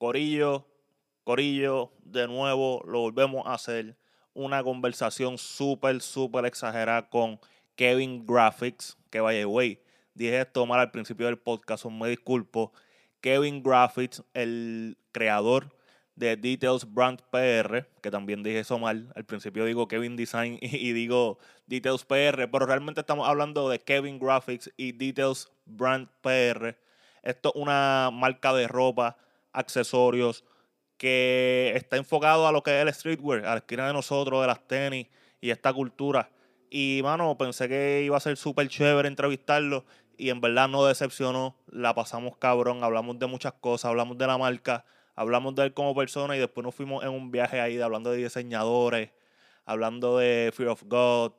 Corillo, Corillo, de nuevo lo volvemos a hacer. Una conversación súper, súper exagerada con Kevin Graphics, que vaya, güey, dije esto mal al principio del podcast, me disculpo. Kevin Graphics, el creador de Details Brand PR, que también dije eso mal. Al principio digo Kevin Design y, digo Details PR, pero realmente estamos hablando de Kevin Graphics y Details Brand PR. Esto es una marca de ropa, accesorios, que está enfocado a lo que es el streetwear, a la esquina de nosotros, de las tenis y esta cultura. Y, mano, pensé que iba a ser súper chévere entrevistarlo y en verdad no decepcionó. La pasamos cabrón, hablamos de muchas cosas, hablamos de la marca hablamos de él como persona y después nos fuimos en un viaje ahí hablando de diseñadores, hablando de Fear of God,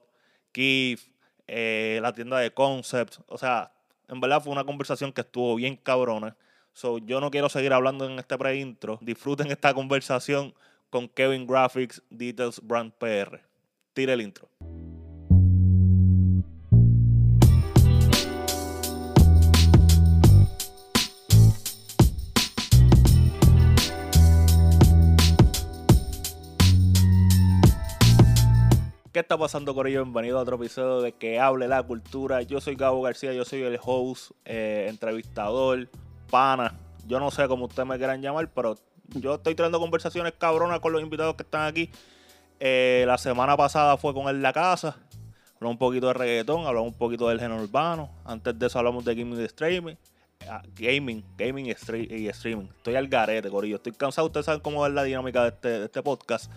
Keith, la tienda de Concepts. O sea, en verdad fue una conversación que estuvo bien cabrona. So, yo no quiero seguir hablando en este pre-intro. Disfruten esta conversación con Kevin Graphics Details Brand PR. Tire el intro. ¿Qué está pasando, con ellos? Bienvenido a otro episodio de Que Hable la Cultura. Yo soy Gabo García, yo soy el host, eh, entrevistador, pana. Yo no sé cómo ustedes me quieran llamar, pero yo estoy trayendo conversaciones cabronas con los invitados que están aquí. Eh, la semana pasada fue con él La Casa. Hablamos un poquito de reggaetón, hablamos un poquito del género urbano. Antes de eso hablamos de gaming y streaming. Ah, gaming, gaming y, streaming. Estoy al garete, Corillo. Estoy cansado. Ustedes saben cómo es la dinámica de este, de este podcast.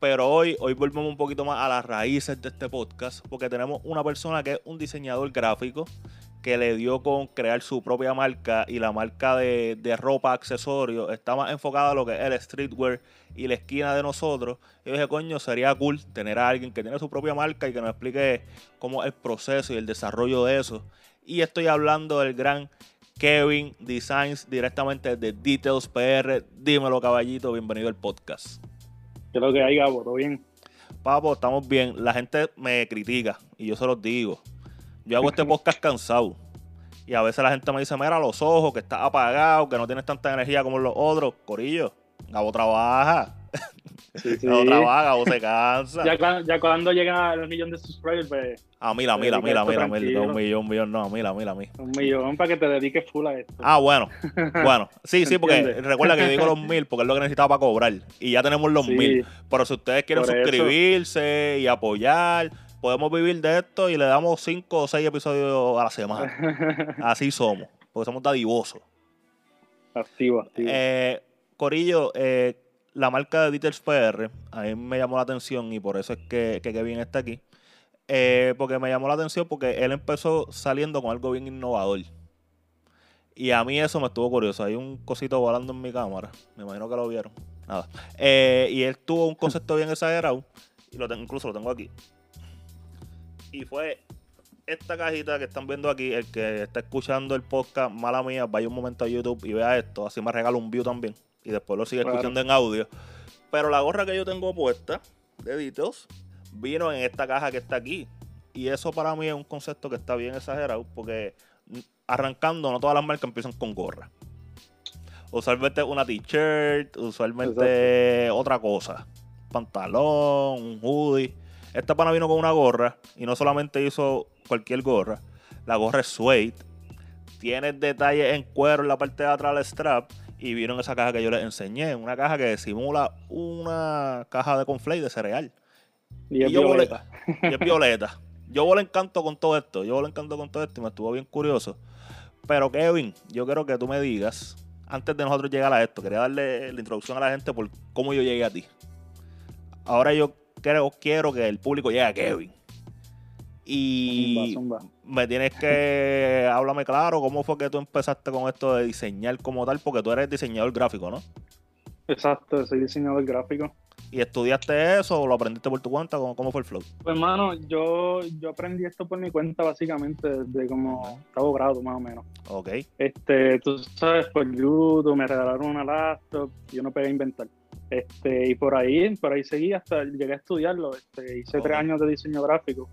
Pero hoy, hoy volvemos un poquito más a las raíces de este podcast, porque tenemos una persona que es un diseñador gráfico que le dio con crear su propia marca y la marca de, ropa, accesorios, está más enfocada a lo que es el streetwear y la esquina de nosotros. Y dije, coño, sería cool tener a alguien que tiene su propia marca y que nos explique cómo es el proceso y el desarrollo de eso. Y estoy hablando del gran Kevin Designs directamente de Details PR. Dímelo, caballito, bienvenido al podcast. ¿Qué es lo que hay, Gabo? ¿Todo bien? Papo, estamos bien. La gente me critica y yo se los digo. Yo hago este podcast cansado. Y a veces la gente me dice, mira los ojos, que está apagado, que no tienes tanta energía como los otros. Corillo, Gabo trabaja. Sí, sí. Gabo trabaja, Gabo se cansa. Ya, ya cuando llega el millón de subscribers, pues Ah, mira, mira, mira, mira, mira, un millón, un millón, no, mira, mira, mira. Un millón para que te dediques full a esto. Ah, bueno, bueno, sí, sí, porque recuerda que yo digo los mil porque es lo que necesitaba para cobrar y ya tenemos los mil. Pero si ustedes quieren suscribirse y apoyar, podemos vivir de esto y le damos cinco o seis episodios a la semana. Así somos, porque somos dadivosos. Activo, activo. Eh, Corillo, eh, la marca de Dieter PR, a mí me llamó la atención y por eso es que, que Kevin está aquí eh, porque me llamó la atención porque él empezó saliendo con algo bien innovador. Y a mí eso me estuvo curioso. Hay un cosito volando en mi cámara. Me imagino que lo vieron. Nada. Eh, y él tuvo un concepto bien exagerado. Y lo tengo, incluso lo tengo aquí. Y fue esta cajita que están viendo aquí. El que está escuchando el podcast, mala mía, vaya un momento a YouTube y vea esto. Así me regala un view también. Y después lo sigue escuchando en audio. Pero la gorra que yo tengo puesta de Details vino en esta caja que está aquí. Y eso para mí es un concepto que está bien exagerado porque arrancando no todas las marcas empiezan con gorra. Usualmente una t-shirt, usualmente otra cosa. Pantalón, un hoodie. Esta pana vino con una gorra y no solamente hizo cualquier gorra. La gorra es suede. Tiene detalles en cuero en la parte de atrás del strap. Y vieron esa caja que yo les enseñé. Una caja que simula una caja de conflay de cereal. Y, es violeta. y es violeta. Yo le encanto con todo esto. Yo le encanto con todo esto y me estuvo bien curioso. Pero Kevin, yo quiero que tú me digas, antes de nosotros llegar a esto, quería darle la introducción a la gente por cómo yo llegué a ti. Ahora yo creo, quiero que el público llegue a Kevin. Y me tienes que háblame claro cómo fue que tú empezaste con esto de diseñar como tal, porque tú eres diseñador gráfico, ¿no? Exacto, soy diseñador gráfico. ¿Y estudiaste eso o lo aprendiste por tu cuenta? ¿Cómo, cómo fue el flow? Pues, hermano, yo, yo aprendí esto por mi cuenta, básicamente, desde como octavo grado, más o menos. Ok. Este, tú sabes, por YouTube me regalaron una laptop y yo no pegué a inventar. Este, y por ahí, por ahí seguí hasta llegué a estudiarlo. Este, hice tres años de diseño gráfico.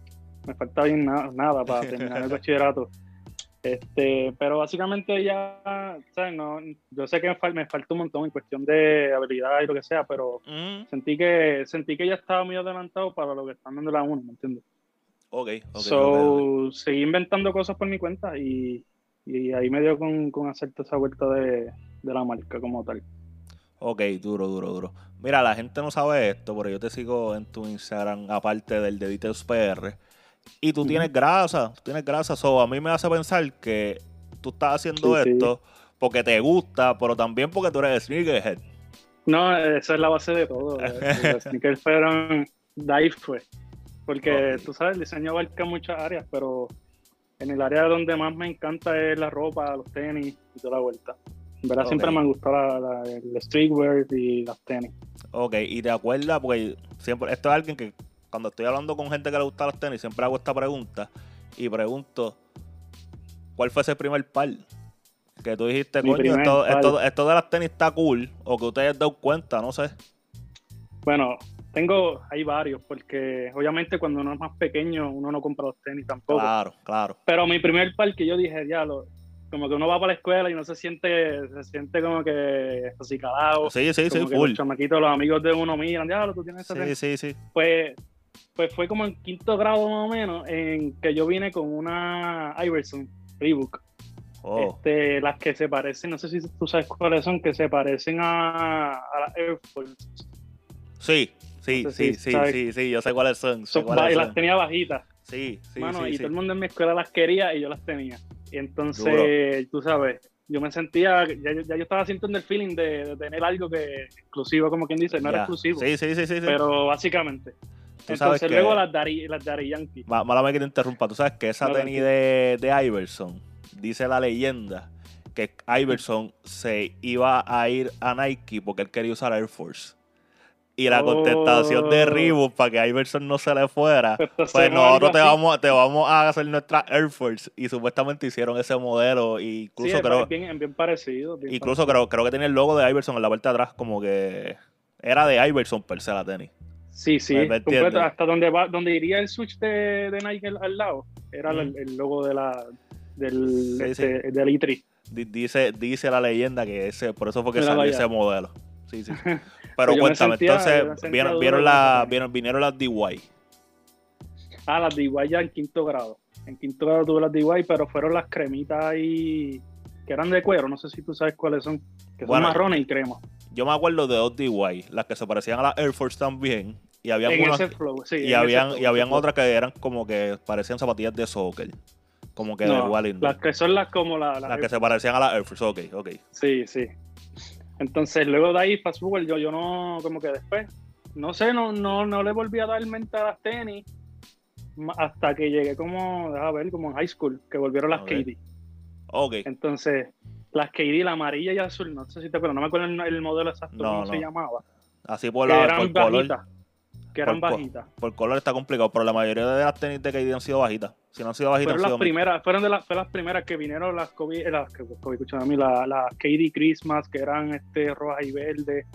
Me faltaba bien nada para terminar el bachillerato. Este, pero básicamente ya, ¿sabes? No, yo sé que me, fal- me falta un montón en cuestión de habilidad y lo que sea, pero Mm, sentí que sentí que ya estaba muy adelantado para lo que están dando la 1, ¿me entiendes? ok, ok. so, seguí inventando cosas por mi cuenta y, y ahí me dio con, con hacerte esa vuelta de, de la marca como tal. Ok, duro, duro, duro. Mira, la gente no sabe esto, pero yo te sigo en tu Instagram, aparte del de Details PR. Y tú tienes grasa, tú tienes grasa. So, a mí me hace pensar que tú estás haciendo Sí, sí. esto porque te gusta, pero también porque tú eres sneakerhead. No, esa es la base de todo. Los sneakers fueron, de ahí fue. Porque tú sabes, el diseño abarca muchas áreas, pero en el área donde más me encanta es la ropa, los tenis y toda la vuelta. En verdad siempre me gustado la, la- el streetwear y las tenis. Ok, y te acuerdas, porque siempre, esto es alguien que cuando estoy hablando con gente que le gusta los tenis, siempre hago esta pregunta y pregunto, ¿cuál fue ese primer par? Que tú dijiste, Mi coño, esto, esto de las tenis está cool, o que ustedes dado cuenta, no sé. Bueno, tengo, hay varios, porque obviamente cuando uno es más pequeño uno no compra los tenis tampoco. Claro, claro. Pero mi primer par que yo dije, ya, lo, como que uno va para la escuela y no se siente, se siente como que así calado. Sí, sí, sí, como que full. los chamaquitos, los amigos de uno miran, ya, tú tienes esa Sí, tenis". sí, sí. Pues, pues fue como en quinto grado más o menos en que yo vine con una Iverson Reebok. Oh, Este, las que se parecen, no sé si tú sabes cuáles son, que se parecen a, a las Air Force. sí, sí, no sí, si sí, sí, sí, yo sé cuáles son. sé Son- cuáles y las tenía bajitas. Sí, sí, mano, sí, y sí. todo el mundo en mi escuela las quería y yo las tenía. Y entonces, tú sabes, yo me sentía, ya, ya yo estaba sintiendo el feeling de, de tener algo que exclusivo, como quien dice, no era exclusivo, Sí, sí, sí, sí. sí. pero básicamente. Tú sabes Entonces que- luego las Dari, las Dari Yankee. Ma- Mala que te interrumpa. Tú sabes que esa No, tenis de, de Iverson, dice la leyenda, que Iverson se iba a ir a Nike porque él quería usar Air Force. Y la Oh. contestación de Reebok para que Iverson no se le fuera, Pues, pues nosotros te así. vamos, te vamos a hacer nuestra Air Force. Y supuestamente hicieron ese modelo. Y Sí, incluso es creo, bien, bien parecido. bien incluso parecido. creo, creo que tenía el logo de Iverson en la parte de atrás, como que era de Iverson per se la tenis. Sí, sí, ¿Me- me completo, entiendes? hasta donde va, donde iría el switch de, de Nike al, al lado, era Mm. el, el logo de la del, Sí, este, del E3. Di- Dice, dice la leyenda que ese, por eso fue que salió ese modelo. Sí, sí. Pero Pues cuéntame, sentía- entonces vieron, vieron, la, vinieron las DY. Ah, las DIY ya en quinto grado. En quinto grado tuve las DIY, pero fueron las cremitas ahí que eran de cuero, no sé si tú sabes cuáles son, que Bueno, son marrones y crema. Yo me acuerdo de dos DY, las que se parecían a las Air Force también. Y habían, En unas- ese flow, sí. en y ese habían, flow, y habían flow. otras que eran como que parecían zapatillas de soccer. Como que de No, Wallington. las que son las como la- las Las que se parecían a las Air Force, ok, ok. Sí, sí. Entonces, luego de ahí, fast forward, yo, yo no, como que después, no sé, no, no, no le volví a dar mente a las tenis hasta que llegué como, déjame ver, como en high school, que volvieron las Ok. KD. Ok. Entonces, las KD, la amarilla y azul, no sé si te acuerdas, no me acuerdo el, el modelo exacto, No, cómo no. se llamaba. Así por, que la, eran por color. bajitas. Que eran Por bajitas. Por color está complicado, pero la mayoría de las tenis de KD han sido bajitas. Si no han sido bajitas, Fueron han las sido primeras, fueron de las, fue las primeras que vinieron las Kobe, eh, las, Kobe, escúchame a mí, la- las KD Christmas, que eran este rojas y verdes.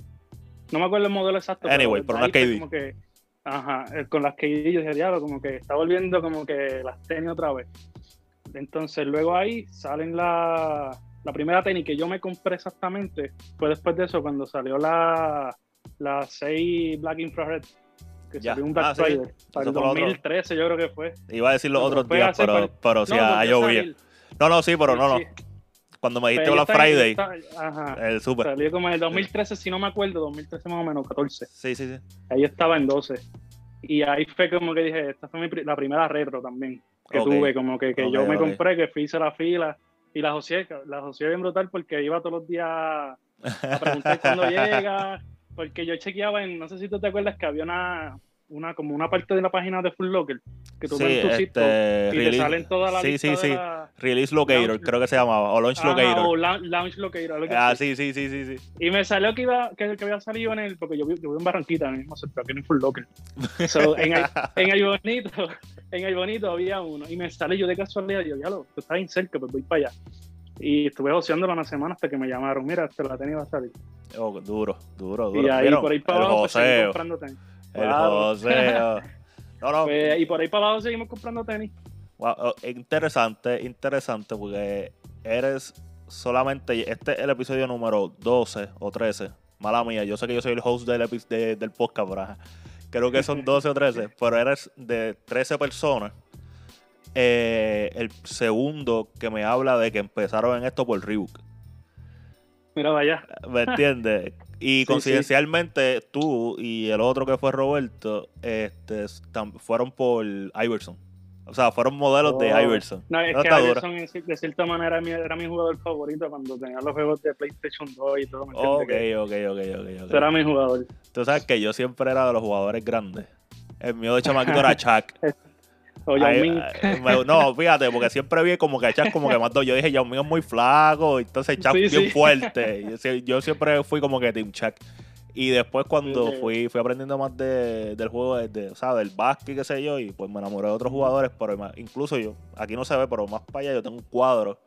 No me acuerdo el modelo exacto. Anyway, pero fue KD. Como que, ajá, eh, con las KD yo dije, diablo, como que está volviendo como que las tenis otra vez. Entonces luego ahí salen la, la primera tenis que yo me compré exactamente, fue después de eso, cuando salió la, la 6 Black Infrared, que Ya. salió un Black Ah, sí. Friday, para el Eso fue lo otro. 2013 yo creo que fue. Iba a decir los otros días, pero, pero sí, No, llovido. salir. No, no, sí, pero no, no. Cuando me dijiste Black Friday, ajá, el super. salió como en el 2013, si no me acuerdo, 2013 más o menos, 14. Sí, sí, sí. Ahí estaba en 12. Y ahí fue como que dije, esta fue mi la primera retro también que tuve, como que, que yo me compré, que fui hice la fila y la asocié, la asocié bien brutal porque iba todos los días a preguntar cuándo llega, porque yo chequeaba en, no sé si tú te acuerdas que había una, una como una parte de la página de Full Locker que tú Sí, pones tu code este, y te salen todas las sí, sí, sí. la... Release Locator, Launch- creo que se llamaba, o Launch Locator. o la- Launch Locator, algo Ah, así. sí, sí, sí, sí, sí. Y me salió que iba que, que había salido en el, porque yo, vi- yo vivo en Barranquita, en el mismo sector, aquí en Full Locker. So, en, el, en el bonito, en el bonito había uno. Y me sale yo de casualidad, yo, ya lo, tú estás bien cerca, pues voy para allá. Y estuve joseándolo una semana hasta que me llamaron, mira, este la tenía a salir. Oh, duro, duro, duro. Y ahí ¿Vieron? por ahí para el abajo pues, joseo, comprando tenis. el joseo. No, no, Pues, y por ahí para abajo seguimos comprando tenis. Wow, oh, interesante, interesante, porque eres solamente. Este es el episodio número 12 o 13. Mala mía, yo sé que yo soy el host del, epi- de- del podcast, pero creo que son 12 o 13, pero eres de 13 personas. Eh, el segundo que me habla de que empezaron en esto por Reebok. Mira, vaya. ¿Me entiendes? Y Sí, coincidencialmente tú y el otro que fue Roberto este, fueron por Iverson. O sea, fueron modelos de Oh. Iverson. No, es que. Iverson, de cierta manera, era mi, jugador favorito cuando tenía los juegos de PlayStation 2 y todo. ¿me? Ok, ok, ok. Era mi jugador. Tú sabes que yo siempre era de los jugadores grandes. El mío de chamaquito era Chuck. O Yao Ay, Ming. ay, me- no, fíjate, porque siempre vi como que Chuck como que más dos. Yo dije, Yao Ming es muy flaco, entonces Chuck Sí, bien sí. fuerte. Yo, sie- yo siempre fui como que Team Chuck. Y después cuando fui, fui aprendiendo más de, del juego, de, o sea, del básquet, qué sé yo, y pues me enamoré de otros jugadores, pero incluso yo, aquí no se ve, pero más para allá yo tengo un cuadro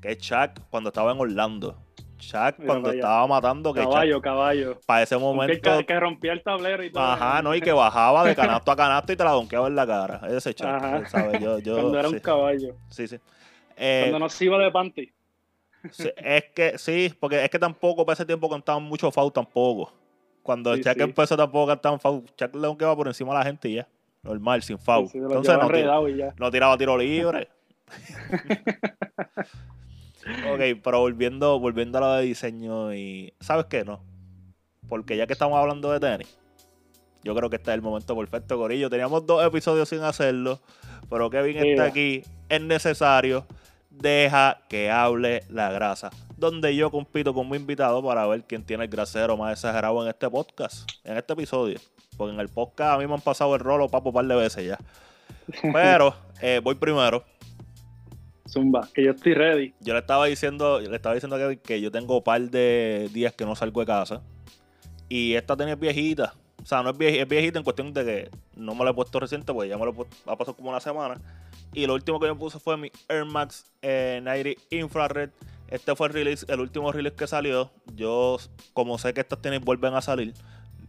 que es Chuck cuando estaba en Orlando. Mira cuando estaba matando, que Caballo, caballo. para ese momento... que, que rompía el tablero y todo. Ajá, ¿no? Y que bajaba de canasto a canasto y te la donkeaba en la cara. Ese Chuck, Ajá. ¿sabes? Yo, yo, Cuando era sí, un caballo. sí, sí. Eh, Cuando no se iba de panty. sí, es que sí, porque es que tampoco para ese tiempo cantaban mucho foul tampoco. Cuando Sí, sí. empezó tampoco cantaban foul. Chuck le donkeaba por encima de la gente y ya. Normal, sin foul. Entonces no, tira- no tiraba tiro libre. ok, pero volviendo, volviendo a lo de diseño y. ¿Sabes qué? No. Porque ya que estamos hablando de tenis, yo creo que este es el momento perfecto, Corillo. Teníamos dos episodios sin hacerlo, pero Kevin está Mira. aquí. Es necesario. Deja que hable la grasa. Donde yo compito con mi invitado para ver quién tiene el grasero más exagerado en este podcast, en este episodio. Porque en el podcast a mí me han pasado el rolo papo un par de veces ya. Pero eh, voy primero. Zumba, que yo estoy ready. Yo le estaba diciendo, le estaba diciendo que yo tengo un par de días que no salgo de casa. Y esta tenía viejita. O sea, no es viejita, es viejita en cuestión de que no me la he puesto reciente, porque ya me lo ha pasado como una semana. Y lo último que yo puse fue mi Air Max eh, 90 Infrared. Este fue el release, el último release que salió. Yo, como sé que estas tenis vuelven a salir,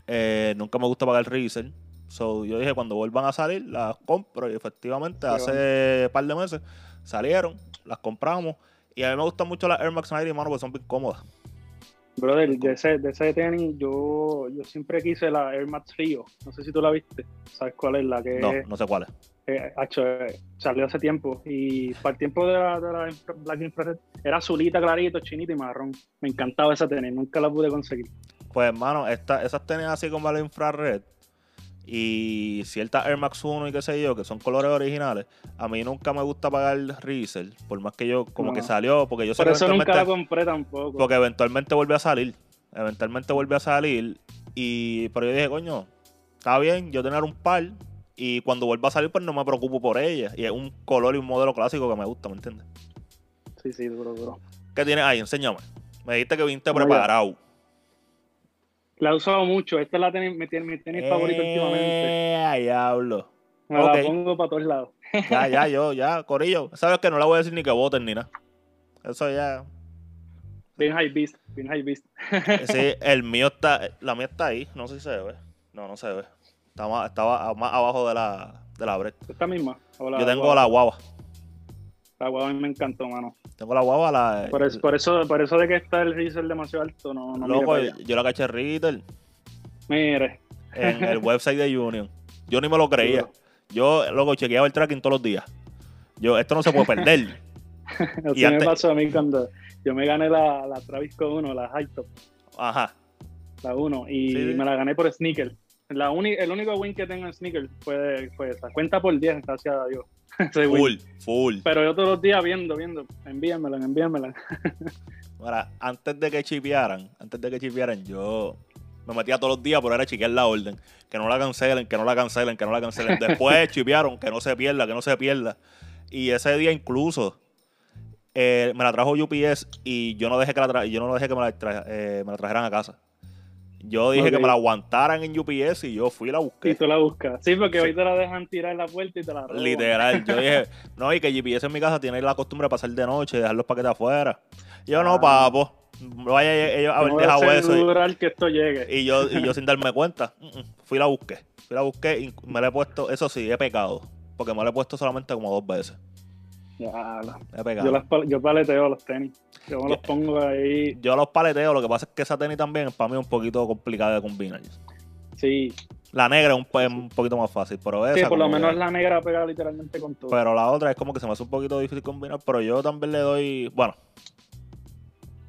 eh, nunca me gusta pagar resale. So, yo dije, cuando vuelvan a salir, las compro. Y efectivamente, hace un par de meses salieron, las compramos. Y a mí me gustan mucho las Air Max 90, mano, porque son bien cómodas. Brother, de ese, de ese tenis, yo, yo siempre quise la Air Max Rio. No sé si tú la viste. ¿Sabes cuál es? La que No, no sé cuál es. eh, hacho, eh, salió hace tiempo. Y para el tiempo de la, de la infra- Black Infrared era azulita, clarito, chinita y marrón. Me encantaba esa tenis, nunca la pude conseguir. Pues, hermano, esas tenis así como la infrared y ciertas Air Max 1 y qué sé yo, que son colores originales, a mí nunca me gusta pagar resale, por más que yo como No. que salió, porque yo sé Por que eso nunca la compré tampoco. porque eventualmente vuelve a salir, eventualmente vuelve a salir, y pero yo dije, coño, está bien yo tener un par, y cuando vuelva a salir pues no me preocupo por ella, y es un color y un modelo clásico que me gusta, ¿me entiendes? Sí, sí, duro, duro. ¿Qué tienes ahí? Enséñame. Me dijiste que viniste No, ya. La he usado mucho. Esta es la tenis, mi tenis, mi tenis favorita últimamente. Eh, diablo. Me la pongo para todos lados. Ya, ya, yo, ya, Corillo. Sabes que no le voy a decir ni que voten ni nada. Eso ya. Bien high beast, bien high beast. Sí, el mío está. La mía está ahí. No sé si se ve. No, no se ve. Más, estaba más abajo de la, de la brecha. Esta misma. o Yo tengo la guava. La guava a mí me encantó, mano. Tengo la guava, la. Por eso, por eso, por eso de que está el Riesel demasiado alto, no, no loco, yo la caché Ritter Mire, en el website de Union. Yo ni me lo creía. Yo, loco, chequeaba el tracking todos los días. Yo, esto no se puede perder. así Y me antes- pasó a mí cuando yo me gané la, la Travis con 1, la High Top, Ajá. la 1, y sí. me la gané por sneaker. La uni- el único win que tengo en sneaker fue, fue esa. Cuenta por 10, gracias a Dios. Win. Full, full. Pero yo todos los días viendo, viendo, envíenmela, envíenmela. Ahora, antes de que chipearan, antes de que chipearan, yo me metía todos los días, pero era chequear la orden. Que no la cancelen, que no la cancelen, que no la cancelen. Después chipearon, que no se pierda, que no se pierda. Y ese día incluso eh, me la trajo UPS y yo no dejé que, la tra- yo no dejé que me, la tra- eh, me la trajeran a casa. Yo dije que me la aguantaran en UPS y yo fui y la Y busqué. tú la buscas. Sí, porque Sí. hoy te la dejan tirar en la puerta y te la roban. Literal, yo dije, no, y que GPS en mi casa tiene la costumbre de pasar de noche y dejar los paquetes afuera. Y yo, no, papo, vaya ellos haber dejado eso. y- que esto llegue. Y yo, y yo sin darme cuenta, mm, mm, fui y la busqué. Fui y la busqué y me la he puesto, eso sí, he pecado. porque me lo he puesto solamente como dos veces. Ya, yo, las, yo paleteo los tenis. Yo me los pongo ahí. Yo los paleteo, lo que pasa es que esa tenis también para mí es un poquito complicada de combinar. Sí, La negra es un, pe- un poquito más fácil, pero esa sí por lo menos que- la negra pega literalmente con todo. Pero la otra es como que se me hace un poquito difícil combinar, pero yo también le doy, bueno,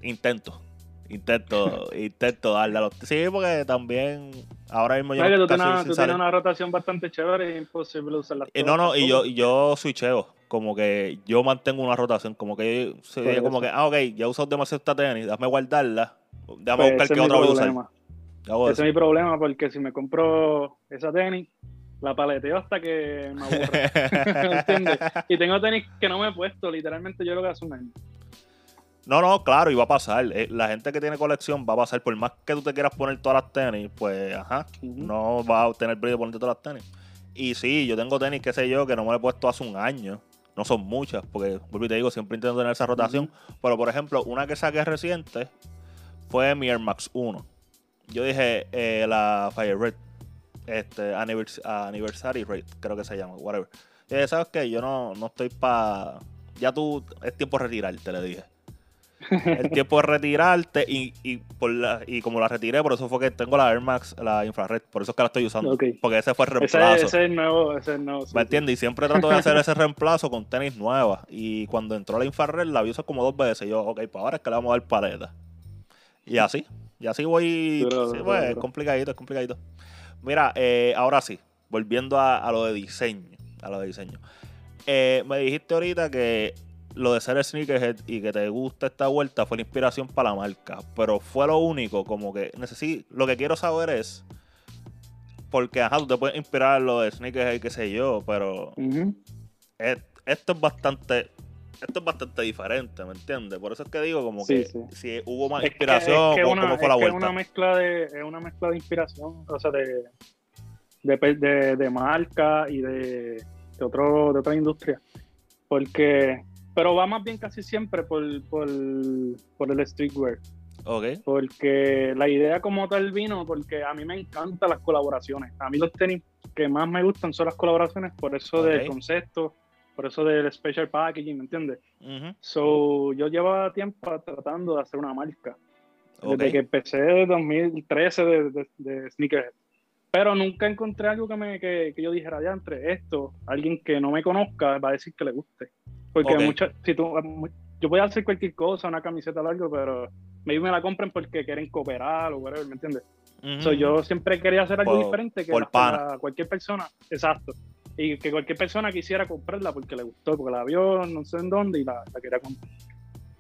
intento, intento, intento darle a los... Sí, porque también ahora mismo yo que tú casi tienes, sin tú salir- tienes una rotación bastante chévere es imposible usarla. Y no, no, y yo, yo switcheo, como que yo mantengo una rotación, como que yo, Por como que, ah, ok, ya he usado demasiado esta tenis, déjame guardarla, déjame Pues buscar qué otra voy a usar. Ese es mi problema porque si me compro esa tenis, la paleteo hasta que me aburre. ¿Me entiendes? Y tengo tenis que no me he puesto, literalmente yo creo que hace un año. No, no, claro, y va a pasar. Eh, La gente que tiene colección va a pasar. Por más que tú te quieras poner todas las tenis, pues, ajá, no vas a tener brillo de ponerte todas las tenis. Y sí, yo tengo tenis, qué sé yo, que no me lo he puesto hace un año. No son muchas, porque, vuelvo y te digo, siempre intento tener esa rotación. Pero, por ejemplo, una que saqué reciente fue mi Air Max 1. Yo dije, eh, la Fire Red, este, Annivers- Anniversary Red, creo que se llama, whatever. Y dije, ¿sabes qué? Yo no, no estoy para... Ya tú, es tiempo de retirarte, le dije. El tiempo de retirarte y, y, por la- y como la retiré, por eso fue que tengo la Air Max, la infrared, por eso es que la estoy usando. Porque ese fue el reemplazo. ese es el nuevo, ese es el nuevo. sí, ¿Me sí. entiendes? Y siempre trato de hacer ese reemplazo con tenis nuevas. Y cuando entró la infrared, la vi usar como dos veces. Y yo, ok, pues ahora es que le vamos a dar paleta. Y así. Y así voy. Sí, pues, es complicadito, es complicadito. Mira, eh, ahora sí. Volviendo a, a lo de diseño. A lo de diseño. Eh, me dijiste ahorita que lo de ser sneakerhead y que te gusta esta vuelta fue la inspiración para la marca. Pero fue lo único, como que necesito. Lo que quiero saber es. Porque, ajá, tú te puedes inspirar lo de sneakerhead, qué sé yo, pero es- esto es bastante esto es bastante diferente, ¿me entiendes? Por eso es que digo como Sí, que sí. si hubo más Es que- inspiración es que o una- cómo fue es la vuelta. Es una mezcla de, es una mezcla de inspiración, o sea, de, de, de- de marca y de, de otro, de otra industria. Porque, pero va más bien casi siempre por, por, por el streetwear. Ok, Porque la idea como tal vino, porque a mí me encantan las colaboraciones. A mí los tenis que más me gustan son las colaboraciones, por eso del concepto, por eso del special packaging, ¿me entiendes? So, yo llevaba tiempo tratando de hacer una marca. Desde que empecé en 2013 de, de, de Sneakerhead. Pero nunca encontré algo que, me, que, que yo dijera, ya entre esto, alguien que no me conozca va a decir que le guste. Porque Ok. muchas, si tú, yo voy a hacer cualquier cosa, una camiseta o algo, pero maybe me la compren porque quieren cooperar o whatever, ¿me entiendes? So, yo siempre quería hacer algo Por- diferente que la- cualquier persona, exacto. Y que cualquier persona quisiera comprarla porque le gustó, porque la vio no sé en dónde y la, la quería comprar.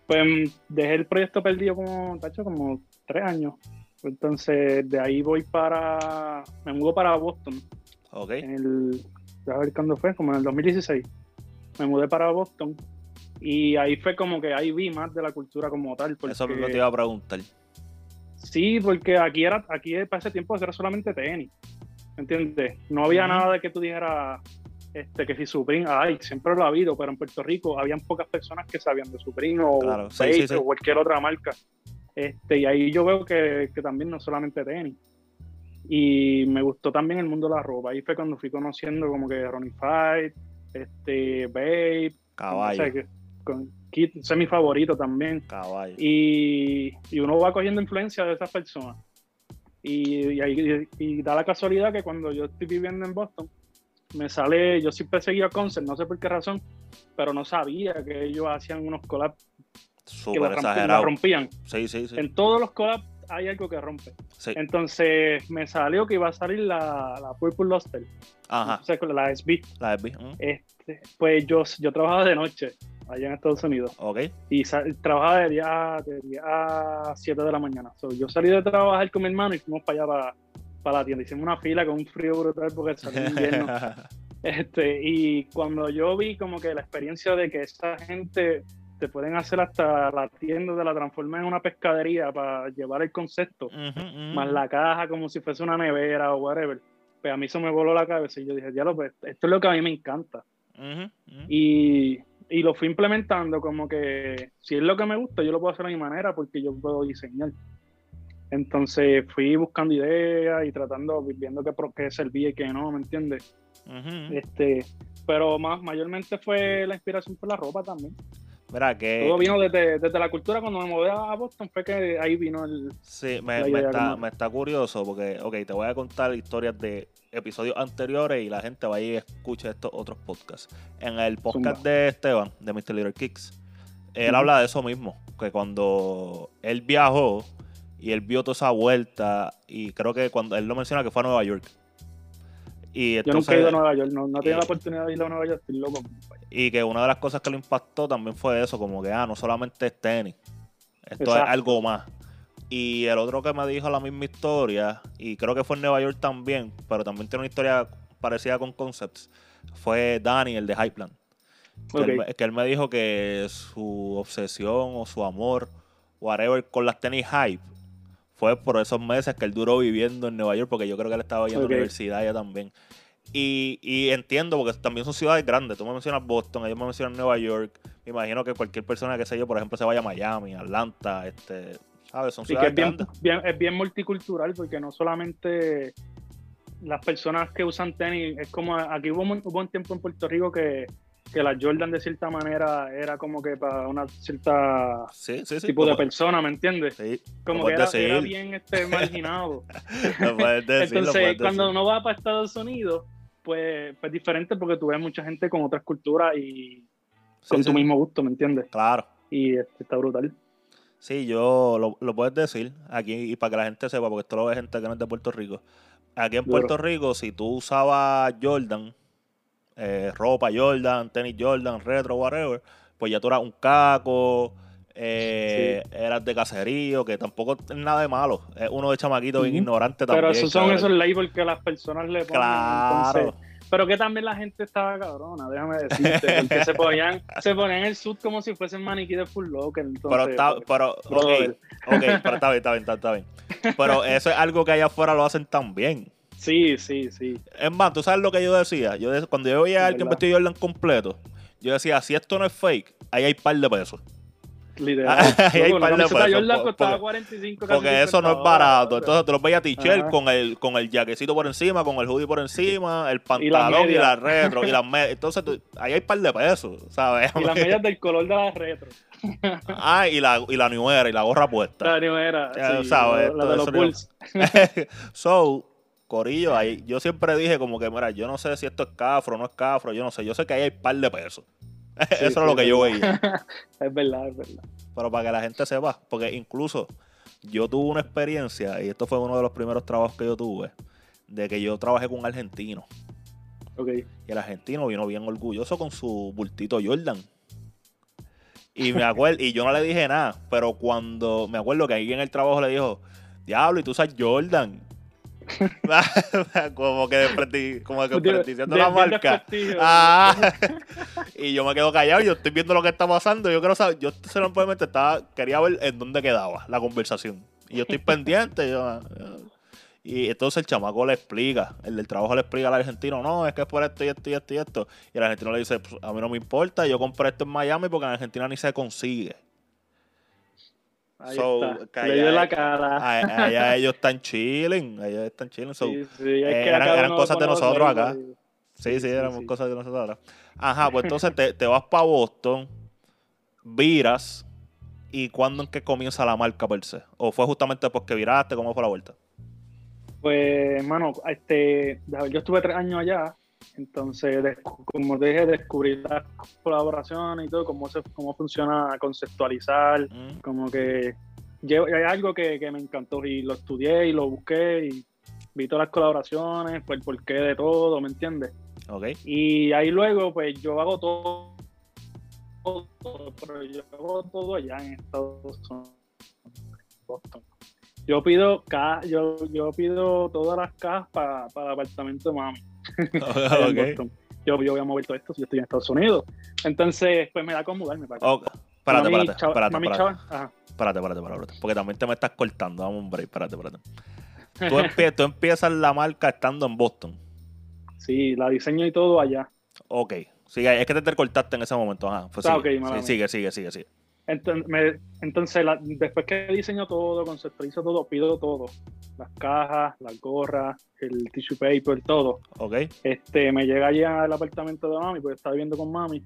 Pues dejé el proyecto perdido como, tacho, como tres años. Entonces de ahí voy para, me mudo para Boston. Ok, el, a ver cuándo fue, como en el 2016. Me mudé para Boston y ahí fue como que ahí vi más de la cultura como tal. Porque, eso mismo te iba a preguntar. Sí, porque aquí era, aquí para ese tiempo era solamente tenis. ¿Entiendes? No había Ujú. nada de que tú dijeras este, que si Supreme, ay, siempre lo ha habido, pero en Puerto Rico habían pocas personas que sabían de Supreme o, Claro, sí, sí, sí. o cualquier otra marca. Este, y ahí yo veo que, que también no solamente tenis. Y me gustó también el mundo de la ropa. Ahí fue cuando fui conociendo como que Ronnie Fight, este, Babe, Caballo, o sea, que con Kid, ese es mi favorito también caballo. y, y uno va cogiendo influencia de esas personas. Y, y, da la casualidad que cuando yo estoy viviendo en Boston, me sale, yo siempre seguía Concert, no sé por qué razón, pero no sabía que ellos hacían unos collabs que Súper la, rompían. Sí, sí, sí. En todos los collabs hay algo que rompe. sí. Entonces me salió que iba a salir la, la Purple Luster, Ajá, o sea, con la SB. la mm, Este, pues yo, yo trabajaba de noche allá en Estados Unidos. Ok, y sal- trabajaba de día, de día a 7 de la mañana. So, yo salí de trabajar con mi hermano y fuimos para allá, para, para la tienda. Hicimos una fila con un frío brutal porque salió invierno. este, y cuando yo vi como que la experiencia de que esa gente te pueden hacer hasta la tienda de la transformar en una pescadería para llevar el concepto, más la caja como si fuese una nevera o whatever. Pues a mí eso me voló la cabeza y yo dije, ya lo pues, esto es lo que a mí me encanta. Y, y lo fui implementando como que si es lo que me gusta, yo lo puedo hacer a mi manera porque yo puedo diseñar. Entonces fui buscando ideas y tratando, viendo qué, qué servía y qué no, ¿me entiendes? Este, pero más mayormente fue la inspiración por la ropa también. Mira, que. Todo vino desde, desde la cultura cuando me mudé a Boston, fue que ahí vino el. Sí, me, está, me está curioso porque, ok, te voy a contar historias de episodios anteriores y la gente va a ir y escuche estos otros podcasts. En el podcast Zumba. de Esteban, de Mr. Little Kicks, él habla de eso mismo, que cuando él viajó y él vio toda esa vuelta, y creo que cuando él lo menciona que fue a Nueva York. Y Yo nunca he ido a Nueva York, no, no he tenido y- la oportunidad de ir a Nueva York, estoy loco. y que una de las cosas que lo impactó también fue eso, como que, ah, no solamente es tenis, esto es algo más. Y el otro que me dijo la misma historia, y creo que fue en Nueva York también, pero también tiene una historia parecida con Concepts, fue Danny, el de Highland. Que, él, Ok. me- que él me dijo que su obsesión o su amor, whatever, con las tenis hype, fue por esos meses que él duró viviendo en Nueva York, porque yo creo que él estaba yendo Ok. a la universidad allá también. Y, y entiendo, porque también son ciudades grandes. Tú me mencionas Boston, ellos me mencionan Nueva York. Me imagino que cualquier persona que sé yo, por ejemplo, se vaya a Miami, Atlanta, este, ¿sabes? Son que ciudades es bien, grandes. bien- es bien multicultural porque no solamente las personas que usan tenis, es como aquí hubo un tiempo en Puerto Rico que, que la Jordan de cierta manera era como que para una cierta Sí, sí, sí. tipo de persona, ¿me entiendes? Como que era, era bien este, marginado. Decir, Entonces, cuando uno va para Estados Unidos, pues, pues diferente porque tú ves mucha gente con otras culturas y con tu mismo gusto, ¿me entiendes? Claro. Y este, está brutal. Sí, yo lo, lo puedes decir aquí y para que la gente sepa, porque esto lo ve gente que no es de Puerto Rico. Aquí en. Puerto Rico, si tú usabas Jordan, eh, ropa Jordan, tenis Jordan, retro, whatever, pues ya tú eras un caco, eh, eras de caserío, que tampoco es nada de malo. Es uno de chamaquito bien ignorante también. Pero esos son cabrón. esos labels que las personas le ponen. Claro. entonces- pero que también la gente estaba cabrona, déjame decirte. Porque se ponían, se ponían el suit como si fuesen maniquí de Full Locker. Entonces, Pero está, pues, pero, está bien, está bien, está, está bien. Pero eso es algo que allá afuera lo hacen tan bien. Sí, sí, sí. Es más, ¿tú sabes lo que yo decía? Yo de- cuando yo veía a alguien ¿Verdad? vestido de Jordan completo, yo decía, si esto no es fake, ahí hay par de pesos. Literal. Ahí hay par de pesos, Jordan costaba porque- 45 casi Porque eso no 50 es barato. Entonces tú los veías t-shirt con el, con el jaquecito por encima, con el hoodie por encima, el pantalón y, la retro y las medias. Entonces tú- ahí hay par de pesos, ¿sabes? Y las medias del color de la retro. ah, y la, y la New Era y la gorra puesta. La New Era. Ya sí, sabes, la, la de los Bulls. so, Corillo, ahí, yo siempre dije como que, mira, yo no sé si esto es cafro o no es cafro, yo no sé, yo sé que ahí hay par de pesos. Sí, Eso es lo que yo veía. Es verdad, es verdad. Pero para que la gente sepa, porque incluso yo tuve una experiencia, y esto fue uno de los primeros trabajos que yo tuve, de que yo trabajé con un argentino. Ok. Y el argentino vino bien orgulloso con su bultito Jordan. Y me acuerdo, y yo no le dije nada, pero cuando me acuerdo que alguien en el trabajo le dijo, Diablo, y tú usas Jordan. como que despresti- como que desprestigiando De- la marca. Ah, y yo me quedo callado, yo estoy viendo lo que está pasando. Yo quiero saber, yo simplemente estaba, quería ver en dónde quedaba la conversación. Y yo estoy pendiente. yo, y entonces el chamaco le explica, el del trabajo le explica al argentino, no, es que es por esto y esto y esto y esto. Y el argentino le dice, "Pues, a mí no me importa, yo compré esto en Miami porque en Argentina ni se consigue. Ahí So, está. que Le dio allá- la cara. A- Allá ellos están chilling, allá están chilling. So, Sí, sí, es eh, que eran- eran cosas de nosotros acá. y- Sí, Sí, sí. cosas de nosotros ahora. Ajá, pues entonces te, te vas para Boston, viras, ¿y cuándo en que comienza la marca per se? ¿O fue justamente porque viraste? ¿Cómo fue la vuelta? Pues, hermano, este, yo estuve tres años allá, entonces, como te dije, descubrí las colaboraciones y todo, cómo, se, cómo funciona conceptualizar, Mm, como que llevo- hay algo que, que me encantó y lo estudié y lo busqué y vi todas las colaboraciones, pues el porqué de todo, ¿me entiendes? ok. Y ahí luego, pues yo hago todo, todo, pero yo hago todo allá en Estados Unidos, Boston. Yo pido ca yo, yo pido todas las cajas para el apartamento de mami. Boston. Yo, yo voy a mover todo esto si yo estoy en Estados Unidos. Entonces, pues me da con mudarme para acá. Ok. Espérate, Mami, espérate, chava- mami, ajá. porque también te me estás cortando, dame un break, espérate, espérate. Tú, empie- tú empiezas la marca estando en Boston. Sí, la diseño y todo allá. Ok. Sigue, es que te, te cortaste en ese momento. Ajá. Pues Ah, sigue, ok, mala Sí, mía. sigue, sigue, sigue, sigue. Entonces, me- entonces la- después que diseño todo, conceptualizo todo, pido todo. Las cajas, las gorras, el tissue paper, todo. Ok. Este, me llega allá al apartamento de mami, porque estaba viviendo con mami.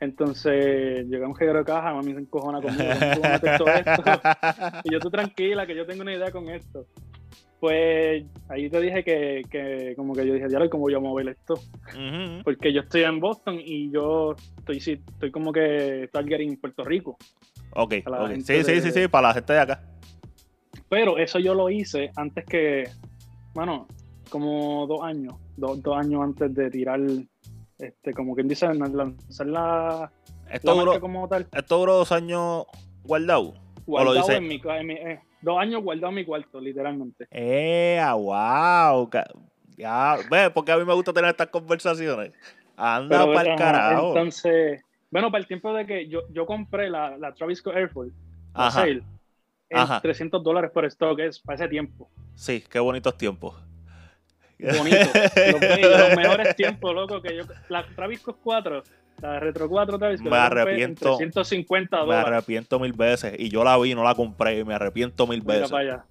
Entonces llega un jeguero de caja, mami se encojona conmigo. ¿cómo todo esto? Y yo, tú tranquila, que yo tengo una idea con esto. Pues ahí te dije que, que como que yo dije, ya ¿cómo voy a mover esto? Porque yo estoy en Boston y yo estoy, sí, estoy como que targeting en Puerto Rico. Ok, A la ok. gente Sí, sí, sí, sí, para la gente de acá. Pero eso yo lo hice antes que, bueno, como dos años, dos, dos años antes de tirar, este, como quien dice, lanzar la, Esto la duró, marca como tal. esto duró dos años guardado. lo Guardado dice- en mi, en mi- eh, dos años guardado en mi cuarto, literalmente. ¡Eh, wow! Ya, ve, porque a mí me gusta tener estas conversaciones. Anda Pero, para el carajo. Entonces, bueno, para el tiempo de que yo, yo compré la, la Travis Scott Air Force, la Ajá. sale, en Ajá. 300 dólares por stock, es para ese tiempo. Sí, qué bonitos tiempos. Bonito. los, los mejores tiempos, loco, que yo. La Travis Scott 4, la Retro 4 Travis Scott, Me la compré en arrepiento. 350 Me dólares. arrepiento mil veces. Y yo la vi, no la compré. Y me arrepiento mil Mira veces. para allá.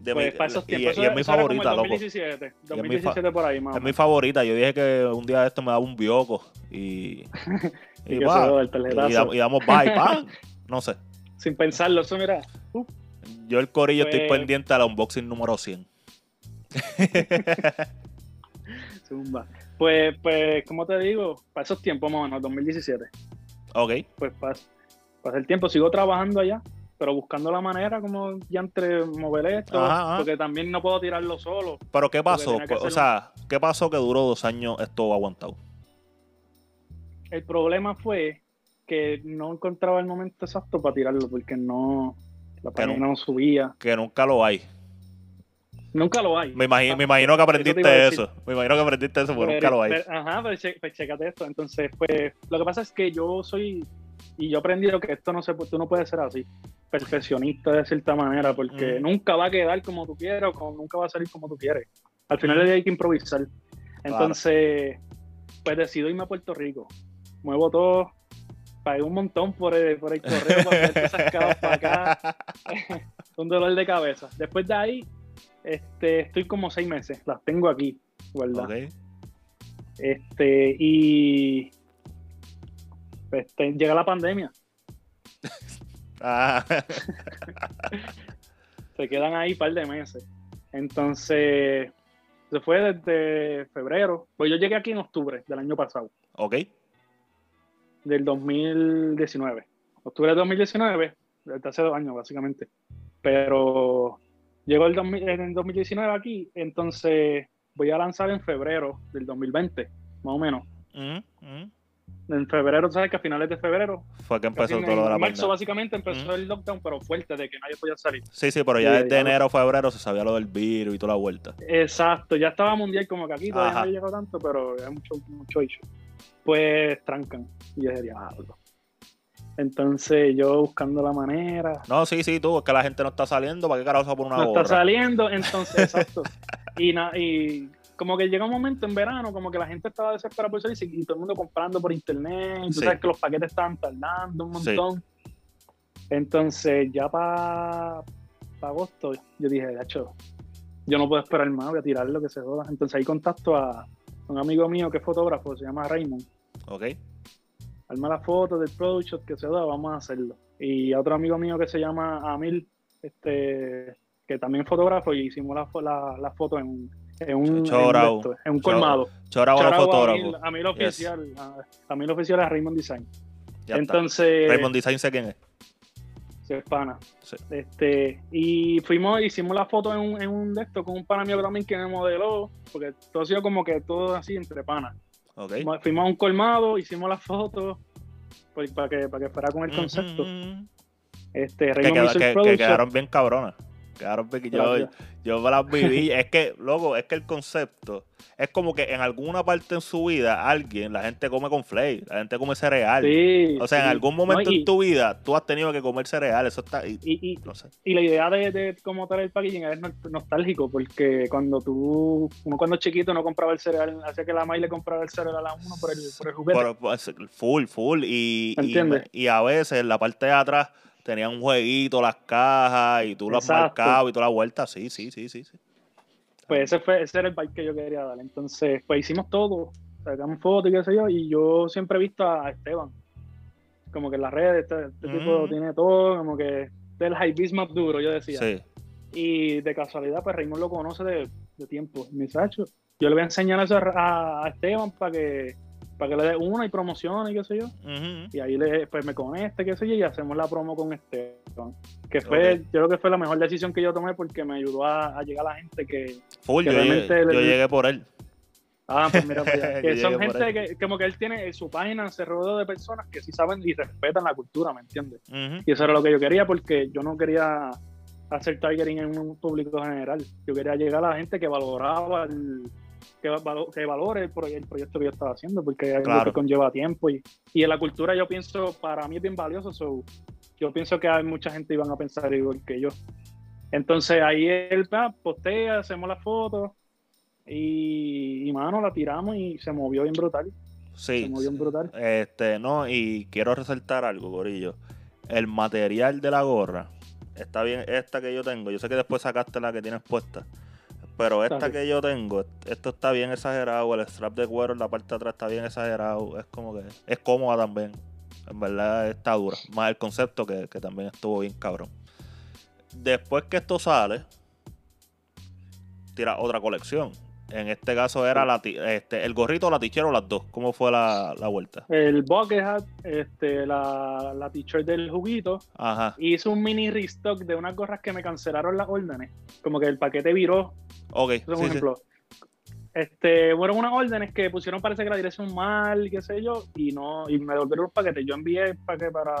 De Pues mi- para esos y, tiempos. y es mi favorita, loco. 2017, mi fa- 2017 por ahí, más. Es mi favorita. Yo dije que un día de esto me daba un bioco. Y. Y y, que el y, y damos bye, pa. No sé. Sin pensarlo, eso mira. uh, Yo el corillo estoy Pues- pendiente al unboxing número 100. zumba. Pues, pues, como te digo, para esos tiempos, más o menos, 2017. Ok. Pues pasa, pasa el tiempo, sigo trabajando allá, pero buscando la manera como ya entre mover esto, Ajá, ajá. porque también no puedo tirarlo solo. Pero ¿qué pasó? o sea, ¿qué pasó que duró dos años esto aguantado? El problema fue que no encontraba el momento exacto para tirarlo, porque no, la no- página no subía. Que nunca lo hay. Nunca lo hay. Me imagino, Ah, me imagino que eso te aprendiste decir. eso. Me imagino que aprendiste eso, pero Pero- nunca lo hay. pero- ajá, pues, che- pues chécate esto. Entonces, pues, lo que pasa es que yo soy, y yo aprendí lo que esto no se tú no puedes ser así, perfeccionista de cierta manera, porque Mm. nunca va a quedar como tú quieres o nunca va a salir como tú quieres. Al final día hay que improvisar. Entonces, pues decido irme a Puerto Rico. Muevo todo, pagué un montón por el, por el correo para esas para acá. un dolor de cabeza. Después de ahí, este, estoy como seis meses, las tengo aquí, ¿verdad? Este, y este, llega la pandemia, Ah, se quedan ahí un par de meses. Entonces, se fue desde febrero, pues yo llegué aquí en octubre del año pasado, ok. del 2019. Octubre del 2019, desde hace dos años básicamente. Pero llegó el, 2000 en el 2019 aquí, entonces voy a lanzar en febrero del 2020, más o menos. Mm, mm. En febrero, sabes que a finales de febrero Fue que empezó en todo lo de la marzo pandemia. básicamente empezó Ujú. el lockdown, pero fuerte, de que nadie podía salir. Sí, sí, pero ya desde ya. enero, febrero se sabía lo del virus y toda la vuelta. Exacto, ya estaba mundial como que aquí todavía Ajá. no llegó tanto, pero hay mucho, mucho issue. Pues trancan. Y yo diría, diablo. Entonces yo buscando la manera. No, sí, sí, tú, es que la gente no está saliendo, ¿para qué carajo se poner una No gorra? está saliendo, entonces, exacto. Y, na- y como que llega un momento en verano, como que la gente estaba desesperada por salir y todo el mundo comprando por internet. Tú Sí. sabes que los paquetes estaban tardando un Sí. montón. Entonces, ya para agosto, yo dije, gacho, yo no puedo esperar más, voy a tirar lo que se joda. Entonces ahí contacto a un amigo mío que es fotógrafo, se llama Raymond. Ok. Arma la foto del product shot que se da, vamos a hacerlo. Y otro amigo mío que se llama Amil, este, que también es fotógrafo, y hicimos la, la, la foto en, en un, en Chorao. en un colmado. Chora bueno Chorao, fotógrafo. Amil, Amil Yes. oficial, a- Amil oficial es Raymond Design. Ya está. Entonces, Raymond Design sé quién es. sí, es pana. Sí. Este, y fuimos, hicimos la foto en un, en un de estos con un pana mío también que me modeló, porque todo ha sido como que todo así entre panas. Ok. Fuimos- a un colmado, hicimos la foto pues, para, que, para que fuera con el concepto. Este, Que, queda- que- que quedaron bien cabronas. Quedaron pequeños. Yo, yo me las viví. es que, loco, es que el concepto es como que en alguna parte en su vida alguien, la gente come con flake, la gente come cereal. o sea, en algún momento en tu vida tú has tenido que comer cereal, eso está... Y, y, y la idea de, de cómo tal el packaging es nostálgico, porque cuando tú, uno cuando chiquito no compraba el cereal, hacía que la May le compraba el cereal a la uno por el, por el juguete. Full, full. Y, y, a veces en la parte de atrás tenía un jueguito, las cajas, y tú las marcabas y toda la vuelta. Sí, sí, sí, sí. sí. Pues ese, fue, ese era el bike que yo quería dar. Entonces, pues hicimos todo, sacamos fotos y qué sé yo, y yo siempre he visto a Esteban. Como que en las redes, este, este tipo tiene todo, como que del hype más duro, yo decía. Sí. Y de casualidad, pues Raymond lo conoce de, de tiempo. Me dice, yo le voy a enseñar eso a, a Esteban para que para que le dé una y promocione y qué sé yo. Y ahí le, pues me conecte, qué sé yo, y hacemos la promo con Esteban. Que fue, yo creo que fue la mejor decisión que yo tomé porque me ayudó a, llegar a la gente que. Full, yo, llegué, por él. Ah, pues mira, pues que son gente que, como que él tiene su página, se rodeó de personas que sí saben y respetan la cultura, ¿me entiendes? Y eso era lo que yo quería porque yo no quería hacer targeting en un público general. Yo quería llegar a la gente que valoraba el que, que valore el, proyecto que yo estaba haciendo, porque es algo que conlleva tiempo. Y, y, en la cultura yo pienso, para mí es bien valioso, yo pienso que hay mucha gente iban a pensar igual que yo. Entonces ahí él postea, hacemos la foto y, y, mano, la tiramos y se movió bien brutal. Sí. Se movió bien brutal. Este, no, y quiero resaltar algo, Gorillo. El material de la gorra está bien, esta que yo tengo. Yo sé que después sacaste la que tienes puesta pero esta que yo tengo, esto está bien exagerado. El strap de cuero en la parte de atrás está bien exagerado. Es como que es cómoda también. En verdad está dura. Más el concepto que, también estuvo bien cabrón. Después que esto sale, tira otra colección. En este caso era la, este, el gorrito, la t-shirt o las dos. ¿Cómo fue la, vuelta? El bucket hat, este, la, la t-shirt del juguito. Ajá. Hice un mini restock de unas gorras que me cancelaron las órdenes. Como que el paquete viró. Ok. Por ejemplo. Este, fueron unas órdenes que pusieron parece que la dirección mal, qué sé yo, y no, y me devolvieron los paquetes. Yo envié el paquete para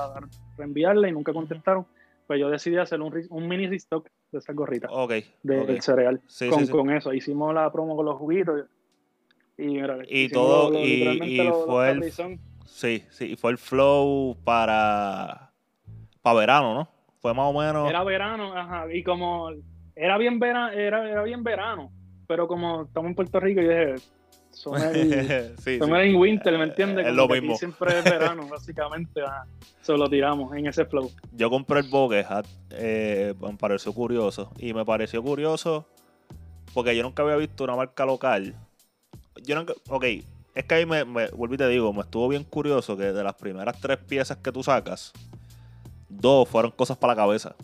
reenviarle y nunca contestaron. Pues yo decidí hacer un, un mini restock de esas gorritas. Ok. Del cereal. con, con eso. Hicimos la promo con los juguitos. Y, y todo, y, fue el, sí, sí, fue el flow para, para verano, ¿no? Fue más o menos. Era verano, ajá, y como era bien verano, era, era bien verano, pero como estamos en Puerto Rico, yo dije, sí, son en winter, ¿me entiendes? Es lo mismo. siempre es verano, básicamente. solo tiramos en ese flow. Yo compré el Bogue Hat, eh, me pareció curioso. Y me pareció curioso porque yo nunca había visto una marca local. Yo nunca, ok, es que ahí me, me vuelvo y te digo, me estuvo bien curioso que de las primeras tres piezas que tú sacas, dos fueron cosas para la cabeza.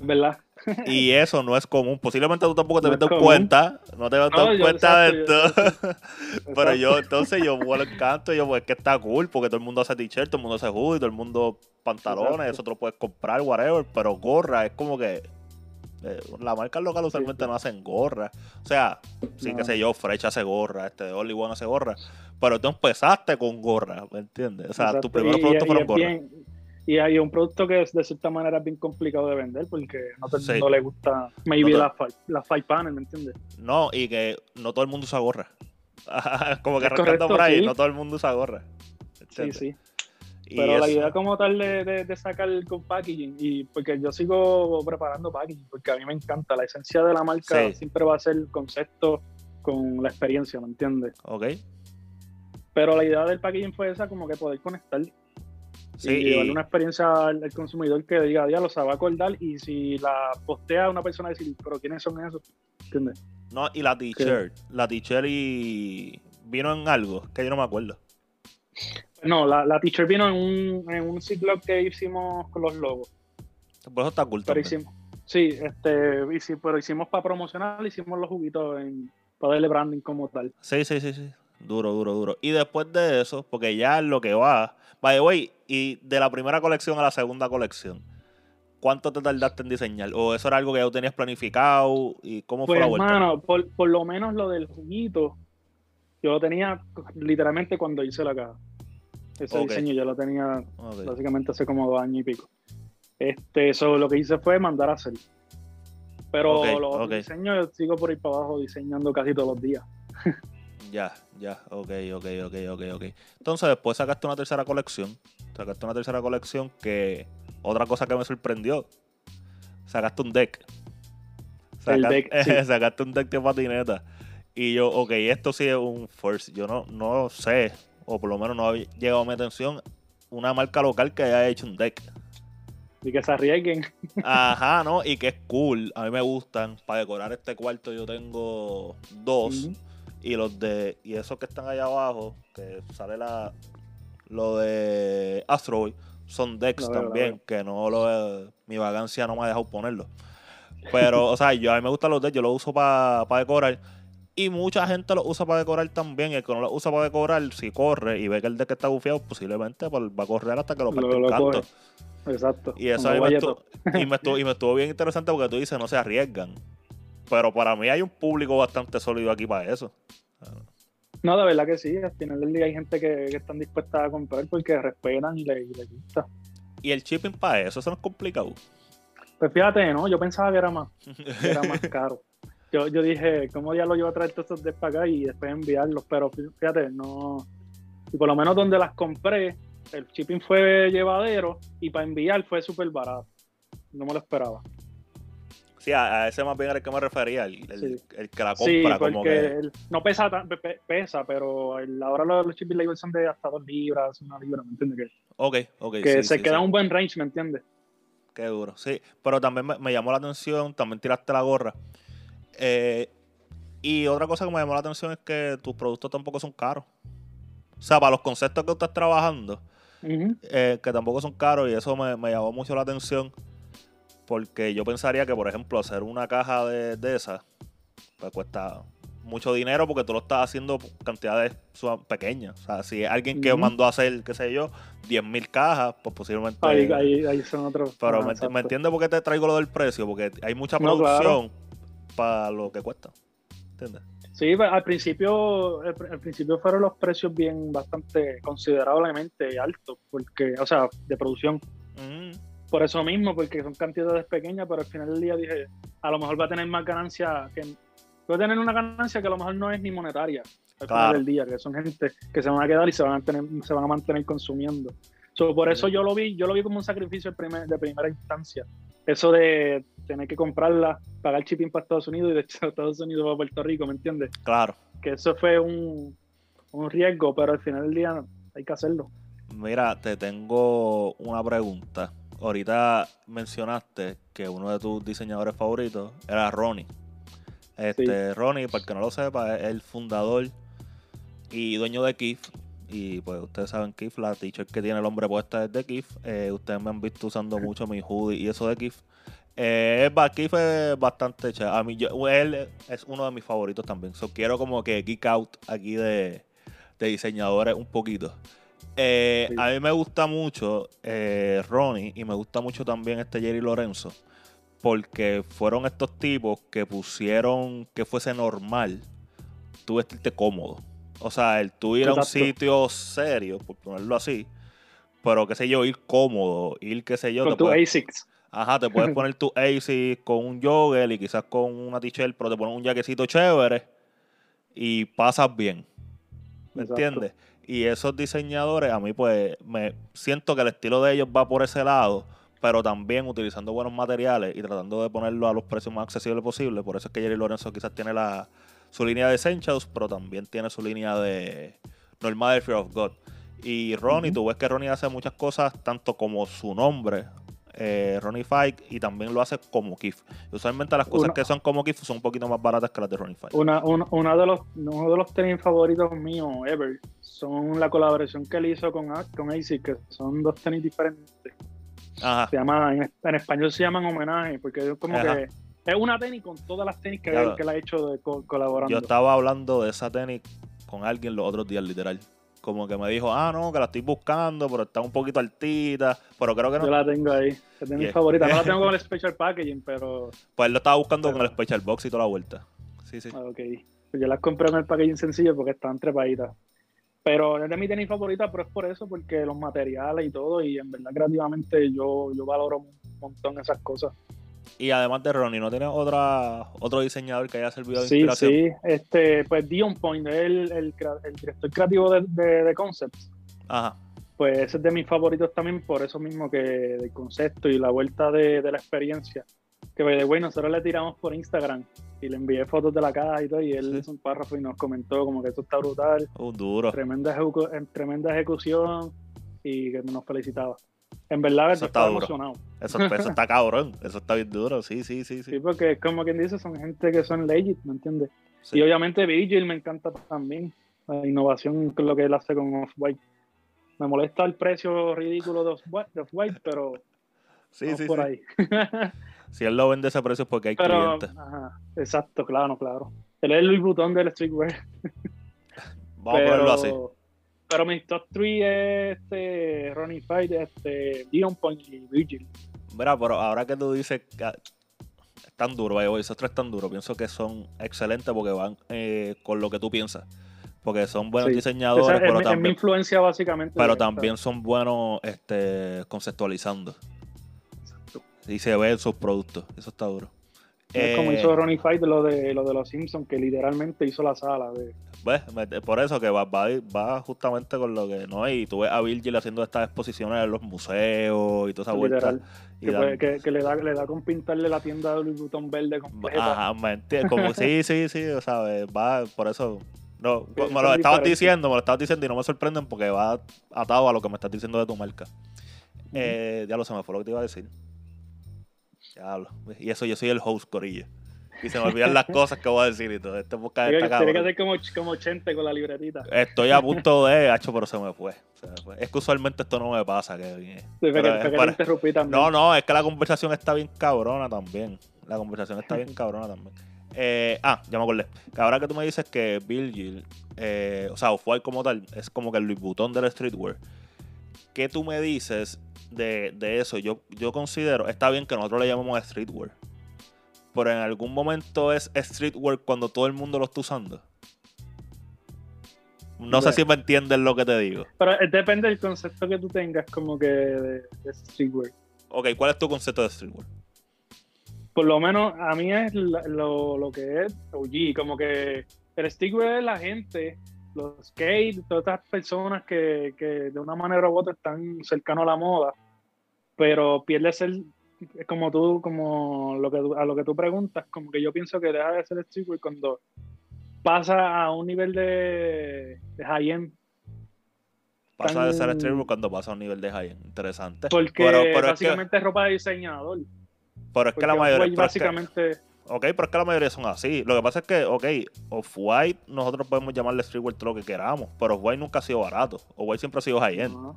¿Verdad? Y eso no es común. Posiblemente tú tampoco te no das cuenta. No te das cuenta de esto. Pero yo, entonces, yo vuelo el canto. Y yo, pues, que está cool. Porque todo el mundo hace t-shirt, todo el mundo hace hoodie, todo el mundo pantalones. Eso te lo puedes comprar, whatever. Pero gorra es como que. Eh, la marca local usualmente no hacen gorra. O sea, sí, que sé yo, Fresh hace gorra, este de Only One hace gorra. Pero tú empezaste con gorra, ¿me entiendes? O sea, tus primeros productos fueron gorra. Y hay un producto que de cierta manera es bien complicado de vender porque no todo el mundo le gusta maybe la, la five panel, ¿me entiendes? No, y que no todo el mundo usa gorra. como que arrancando por ahí, no todo el mundo usa gorra. Sí, sí. Pero la idea como tal de, de, sacar con packaging, y porque yo sigo preparando packaging, porque a mí me encanta, la esencia de la marca siempre va a ser el concepto con la experiencia, ¿me entiendes? Ok. Pero la idea del packaging fue esa, como que poder conectar Sí, y llevarle una experiencia al, consumidor que diga, lo se va a acordar y si la postea una persona decir, pero ¿quiénes son esos? ¿Entiendes? No, y la t-shirt, la t-shirt y vino en algo, que yo no me acuerdo. No, la, la t-shirt vino en un, en un que hicimos con los logos. Por eso está oculto. sí, este, pero hicimos para promocionar, hicimos los juguitos en, para darle branding como tal. Sí, sí, sí, sí. Duro, duro, duro. Y después de eso, porque ya es lo que va. By the way, y de la primera colección a la segunda colección, ¿cuánto te tardaste en diseñar? ¿O eso era algo que ya tenías planificado? ¿Y cómo fue pues, la vuelta? Hermano, por, por lo menos lo del juguito, yo lo tenía literalmente cuando hice la caja. Ese diseño yo lo tenía básicamente hace como dos años y pico. Este, eso lo que hice fue mandar a hacer. Pero Ok, los diseños yo sigo por ahí para abajo diseñando casi todos los días. Ya, ya, ok, ok, ok, ok, ok. Entonces después sacaste una tercera colección. Sacaste una tercera colección que... Otra cosa que me sorprendió. Sacaste un deck. El Saca- deck, sí. sacaste un deck de patineta. Y yo, ok, esto sí es un first. Yo no, no sé, o por lo menos no ha llegado a mi atención, una marca local que haya hecho un deck. Y que se arriesguen. Ajá, ¿no? Y que es cool. A mí me gustan. Para decorar este cuarto yo tengo dos. Y los de. Y esos que están allá abajo, que sale la. Lo de Asteroid, son decks también. Que no lo Mi vagancia no me ha dejado ponerlo. Pero, o sea, yo a mí me gustan los decks, yo los uso para decorar. Y mucha gente los usa para decorar también. El que no los usa para decorar, si corre y ve que el deck está bufiado, posiblemente pues, va a correr hasta que lo parte lo canto. Exacto. Y eso a mí me Guayeto. estuvo, y, me estuvo, y me estuvo bien interesante porque tú dices, no se arriesgan. Pero para mí hay un público bastante sólido aquí para eso. No, de verdad que sí. Al final del día hay gente que, que están dispuestas a comprar porque respetan y le, y le gusta. Y el shipping para eso, eso no es complicado. Pues fíjate, ¿no? Yo pensaba que era más, que era más caro. Yo, yo dije, ¿cómo ya lo iba a traer todos estos de para acá y después enviarlos? Pero fíjate, no. Y por lo menos donde las compré, el shipping fue llevadero y para enviar fue súper barato. No me lo esperaba. Sí, a, a ese más bien era el que me refería, el, el- Sí. el que la Sí, compra, porque como que. el- no pesa, tan- pe- pe- pesa, pero ahora los, los shipping labels son de hasta dos libras, una libra, ¿me entiendes? Ok, ok. Que, que sí, se sí, queda sí. un buen range, ¿me entiendes? Qué duro, sí. Pero también me, me llamó la atención, también tiraste la gorra. Eh, y otra cosa que me llamó la atención es que tus productos tampoco son caros. O sea, para los conceptos que tú estás trabajando, eh, que tampoco son caros y eso me, me llamó mucho la atención porque yo pensaría que, por ejemplo, hacer una caja de, de esas, pues cuesta mucho dinero porque tú lo estás haciendo cantidades pequeñas. O sea, si alguien que mandó a hacer, qué sé yo, 10.000 cajas, pues posiblemente... Ahí, ahí, ahí son otros. Pero ah, me, entiendes por qué te traigo lo del precio, porque hay mucha No, producción para lo que cuesta. ¿Entiendes? Sí, pues, al principio, al, principio fueron los precios bien bastante considerablemente altos, porque, o sea, de producción. Mm, Por eso mismo, porque son cantidades pequeñas, pero al final del día dije, a lo mejor va a tener más ganancia que va a tener una ganancia que a lo mejor no es ni monetaria al Claro. final del día, que son gente que se van a quedar y se van a tener, se van a mantener consumiendo. So, por eso yo lo vi, yo lo vi como un sacrificio de, primer- de primera instancia. Eso de tener que comprarla, pagar shipping para Estados Unidos y de Estados Unidos para Puerto Rico, ¿me entiendes? claro. que eso fue un, un riesgo, pero al final del día hay que hacerlo. Mira, te tengo una pregunta. Ahorita mencionaste que uno de tus diseñadores favoritos era Ronnie. Este, Ronnie, para el que no lo sepa, es el fundador y dueño de Kif. Y pues ustedes saben Kif, la t-shirt que tiene el hombre puesta es de Kif. Eh, ustedes me han visto usando mucho mi hoodie y eso de Kif. Eh, Kif es bastante chévere. A mí, yo- él es uno de mis favoritos también. So, quiero como que geek out aquí de, de diseñadores un poquito. Eh, Sí. A mí me gusta mucho eh, Ronnie y me gusta mucho también este Jerry Lorenzo porque fueron estos tipos que pusieron que fuese normal tú vestirte cómodo. O sea, el tú ir a un sitio serio, por ponerlo así, pero qué sé yo, ir cómodo, ir qué sé yo, Con te tu puedes, ASICs. ajá, te puedes poner tu AC con un jogger y quizás con una t-shirt, pero te pones un jaquecito chévere y pasas bien. ¿Me Exacto. entiendes? Y esos diseñadores, a mí pues me siento que el estilo de ellos va por ese lado, pero también utilizando buenos materiales y tratando de ponerlo a los precios más accesibles posible. Por eso es que Jerry Lorenzo quizás tiene la, su línea de Essentials, pero también tiene su línea de normal de Fear of God. Y Ronnie, tú ves que Ronnie hace muchas cosas, tanto como su nombre, eh, Ronnie Fike, y también lo hace como Kif. Usualmente las cosas Una- que son como Kif son un poquito más baratas que las de Ronnie Fike. Una, una, una de los, uno de los tenis favoritos míos, ever, son la colaboración que él hizo con, con ASIC, que son dos tenis diferentes. Ajá. Se llama, en, en español se llaman homenaje, porque es como Ajá. que es una tenis con todas las tenis que, él, que él ha hecho de co- colaborando. Yo estaba hablando de esa tenis con alguien los otros días, literal. Como que me dijo, ah, no, que la estoy buscando, pero está un poquito altita. Pero creo que no. Yo la tengo ahí, es de mis Yeah. favoritas. No la tengo con el special packaging, pero Pues él lo estaba buscando Pero- con el Special Box y toda la vuelta. Sí, sí. Ah, ok. Pues yo las compré con el packaging sencillo porque están trepaditas. Pero es de mi tenis favorita, pero es por eso, porque los materiales y todo, y en verdad creativamente yo, yo valoro un montón esas cosas. Y además de Ronnie, ¿no tienes otra, otro diseñador que haya servido de Sí, inspiración? sí. Este, pues Dion Point, el, el, el director creativo de, de, de Concepts. Ajá. Pues ese es de mis favoritos también, por eso mismo que del concepto y la vuelta de, de la experiencia. Que, by the way, nosotros le tiramos por Instagram y le envié fotos de la caja y todo, y él Sí. hizo un párrafo y nos comentó como que esto está brutal, Uh, duro. tremenda, ejecu- tremenda ejecución y que nos felicitaba. En verdad, Eso está duro. emocionado. Eso, eso está cabrón. Eso está bien duro. Sí, sí, sí. Sí, sí. porque es como quien dice, son gente que son legit, ¿me entiendes? Sí. Y obviamente Vigil me encanta también, la innovación con lo que él hace con Off-White. Me molesta el precio ridículo de Off-White, pero Sí, sí, por sí. ahí. Si él lo vende a ese precio es porque hay pero, clientes. ajá, exacto, claro, claro. Él es el Louis Vuitton del streetwear. Vamos pero, a ponerlo así. Pero mi top 3 es este, Ronnie Fight, este, Dion Point y Vigil. Mira, pero ahora que tú dices que es tan duro, vaya, esos tres tan duros, pienso que son excelentes porque van eh, con lo que tú piensas. Porque son buenos Sí. diseñadores, Esa es, pero, mi- es mi también, influencia básicamente. pero también son buenos este, conceptualizando. Exacto. Y se ve en sus productos. Eso está duro. Es como Eh, hizo Ronnie Fight lo de, lo de los Simpsons, que literalmente hizo la sala. De, ¿Ves? Me- Por eso que va, va, va justamente con lo que no y tú ves a Virgil haciendo estas exposiciones en los museos y toda esa vuelta. literal. y Que, puede- que, que le, da, le da con pintarle la tienda de Louis Vuitton verde completa. Ajá, me entiendes, como sí, sí, sí, o sea, va por eso. No, me lo estabas diciendo, me lo estabas diciendo y no me sorprenden porque va atado a lo que me estás diciendo de tu marca. Eh, ya lo se me fue lo que te iba a decir. Diablo. Y eso, yo soy el host, Corillo. Y se me olvidan las cosas que voy a decir y todo. Este podcast Tiene, que- tiene que cabrón. ser como, como 80 con la libretita. Estoy a punto de, hacho, pero se me fue. Se me fue. Es que usualmente esto no me pasa, Pero que, es fue que te para- interrumpí también. No, no, es que la conversación está bien cabrona también. La conversación está bien cabrona también. Eh, ah, ya me acordé. Que ahora que tú me dices que Virgil, eh, o sea, Off-White como tal, es como que el Louis Vuitton del streetwear. ¿Qué tú me dices de, de eso? Yo, yo considero, está bien que nosotros le llamemos streetwear. Pero en algún momento es streetwear cuando todo el mundo lo está usando. No sé si me entiendes lo que te digo. Pero eh, depende del concepto que tú tengas como que de, de streetwear. Ok, ¿cuál es tu concepto de streetwear? Por lo menos a mí es lo, lo que es OG, como que el streetwear es la gente, los skate, todas estas personas que, que de una manera u otra están cercanos a la moda, pero pierde ser, es como tú, como lo que a lo que tú preguntas, como que yo pienso que deja de ser streetwear cuando pasa a un nivel de, de high-end, Pasa de ser streetwear cuando pasa a un nivel de high end. Interesante. porque pero, pero es que, básicamente es ropa de diseñador. pero es que Porque la mayoría. Off-White pero es que- básicamente... ok, pero es que la mayoría son así. Lo que pasa es que, ok, Off-White, nosotros podemos llamarle streetwear todo lo que queramos. Pero Off-White nunca ha sido barato. Off-White siempre ha sido high end. No.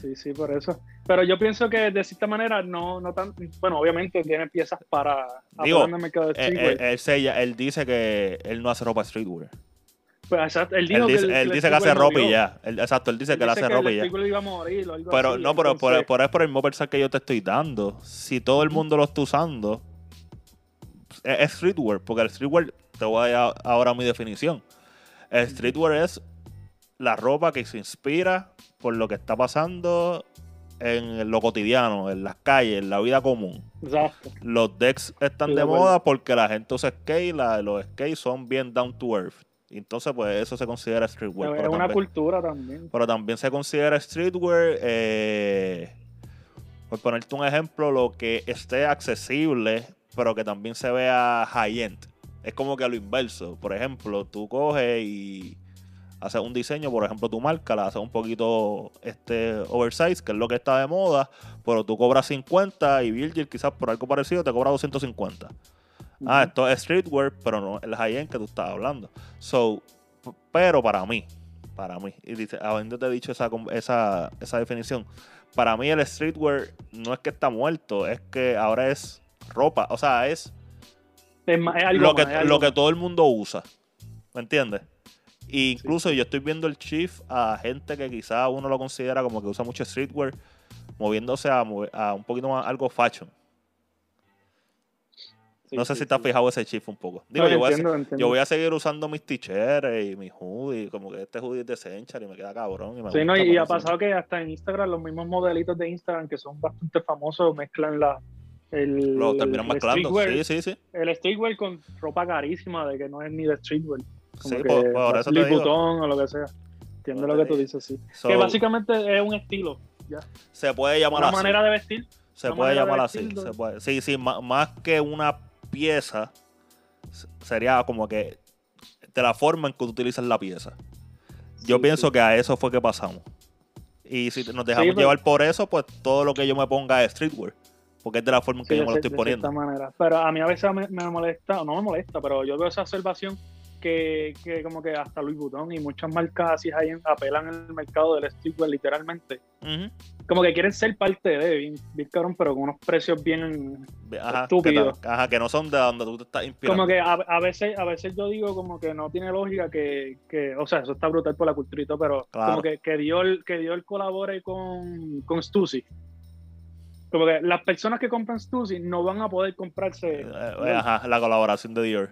Sí, sí, por eso. Pero yo pienso que de cierta manera no, no tan. Bueno, obviamente tiene piezas para Digo, el mercado de Él, streetwear. él- él se- él dice que él no hace ropa streetwear. Pues, exacto, él Él dijo dice, el- él el dice que hace ropa y ya. Él- exacto, él dice Él que él hace dice ropa y ya. iba a morir o algo Pero así, no, pero por, entonces- por, es por el mismo pensar que yo te estoy dando. Si todo el mundo lo está usando, es, es streetwear. Porque el streetwear, te voy a dar ahora mi definición. El streetwear es la ropa que se inspira por lo que está pasando en lo cotidiano, en las calles, en la vida común. Exacto. Los decks están de moda porque la gente usa skate, la- los skates son bien down to earth. Entonces, pues eso se considera streetwear. es pero una también- cultura también. pero también se considera streetwear. eh, por ponerte un ejemplo, lo que esté accesible, pero que también se vea high-end. Es como que a lo inverso. Por ejemplo, tú coges y haces un diseño, por ejemplo, tu marca la haces un poquito este oversize, que es lo que está de moda, pero tú cobras 50 y Virgil quizás por algo parecido te cobra 250. Ah, Ujú. esto es streetwear, pero no el high-end que tú estás hablando. So, pero para mí, para mí, y dice, habiéndote dicho esa, esa, esa definición, para mí el streetwear no es que está muerto, es que ahora es ropa, o sea, es Es ma- es algo lo que, más, es algo lo que más. todo el mundo usa. ¿Me entiendes? E incluso yo estoy viendo el shift a gente que quizá uno lo considera como que usa mucho streetwear, moviéndose a, a un poquito más algo fashion. Sí, no sé sí, si te has fijado ese shift un poco. Digo, No, yo, voy a, entiendo, entiendo. yo voy a seguir usando mis t-shirts y mis hoodies, como que este hoodie es de Century y me queda cabrón. Y me Sí, no, y por ha pasado que hasta en Instagram los mismos modelitos de Instagram que son bastante famosos mezclan la, El, Lo terminan el mezclando. streetwear- Sí, sí, sí. El streetwear con ropa carísima de que no es ni de streetwear. Como Sí, que por, por eso te digo. O lo que sea. Entiendo lo que tú dices, sí. So, que básicamente es un estilo, ya. se puede llamar Una así. manera de vestir. se puede llamar así. se puede. Sí, sí, ma- más que una pieza, sería como que de la forma en que tú utilizas la pieza. Yo Sí, pienso sí. que a eso fue que pasamos. Y si nos dejamos pero- llevar por eso, pues todo lo que yo me ponga es streetwear. Porque es de la forma en que Sí, yo me lo estoy de poniendo. manera. Pero a mí a veces me, me molesta, o no me molesta, pero yo veo esa observación que, que como que hasta Louis Vuitton y muchas marcas así ahí apelan al mercado del streetwear literalmente. Como que quieren ser parte de, bien, bien cabrón, pero con unos precios bien... Ajá, Estúpido. Que, ajá, que no son de donde tú te estás inspirando. Como que a, a veces a veces yo digo como que no tiene lógica que, que o sea, eso está brutal por la cultura y todo, pero Claro. como que, que Dior, que Dior colabore con, con Stussy. Como que las personas que compran Stussy no van a poder comprarse, Eh, eh, ajá, la colaboración de Dior.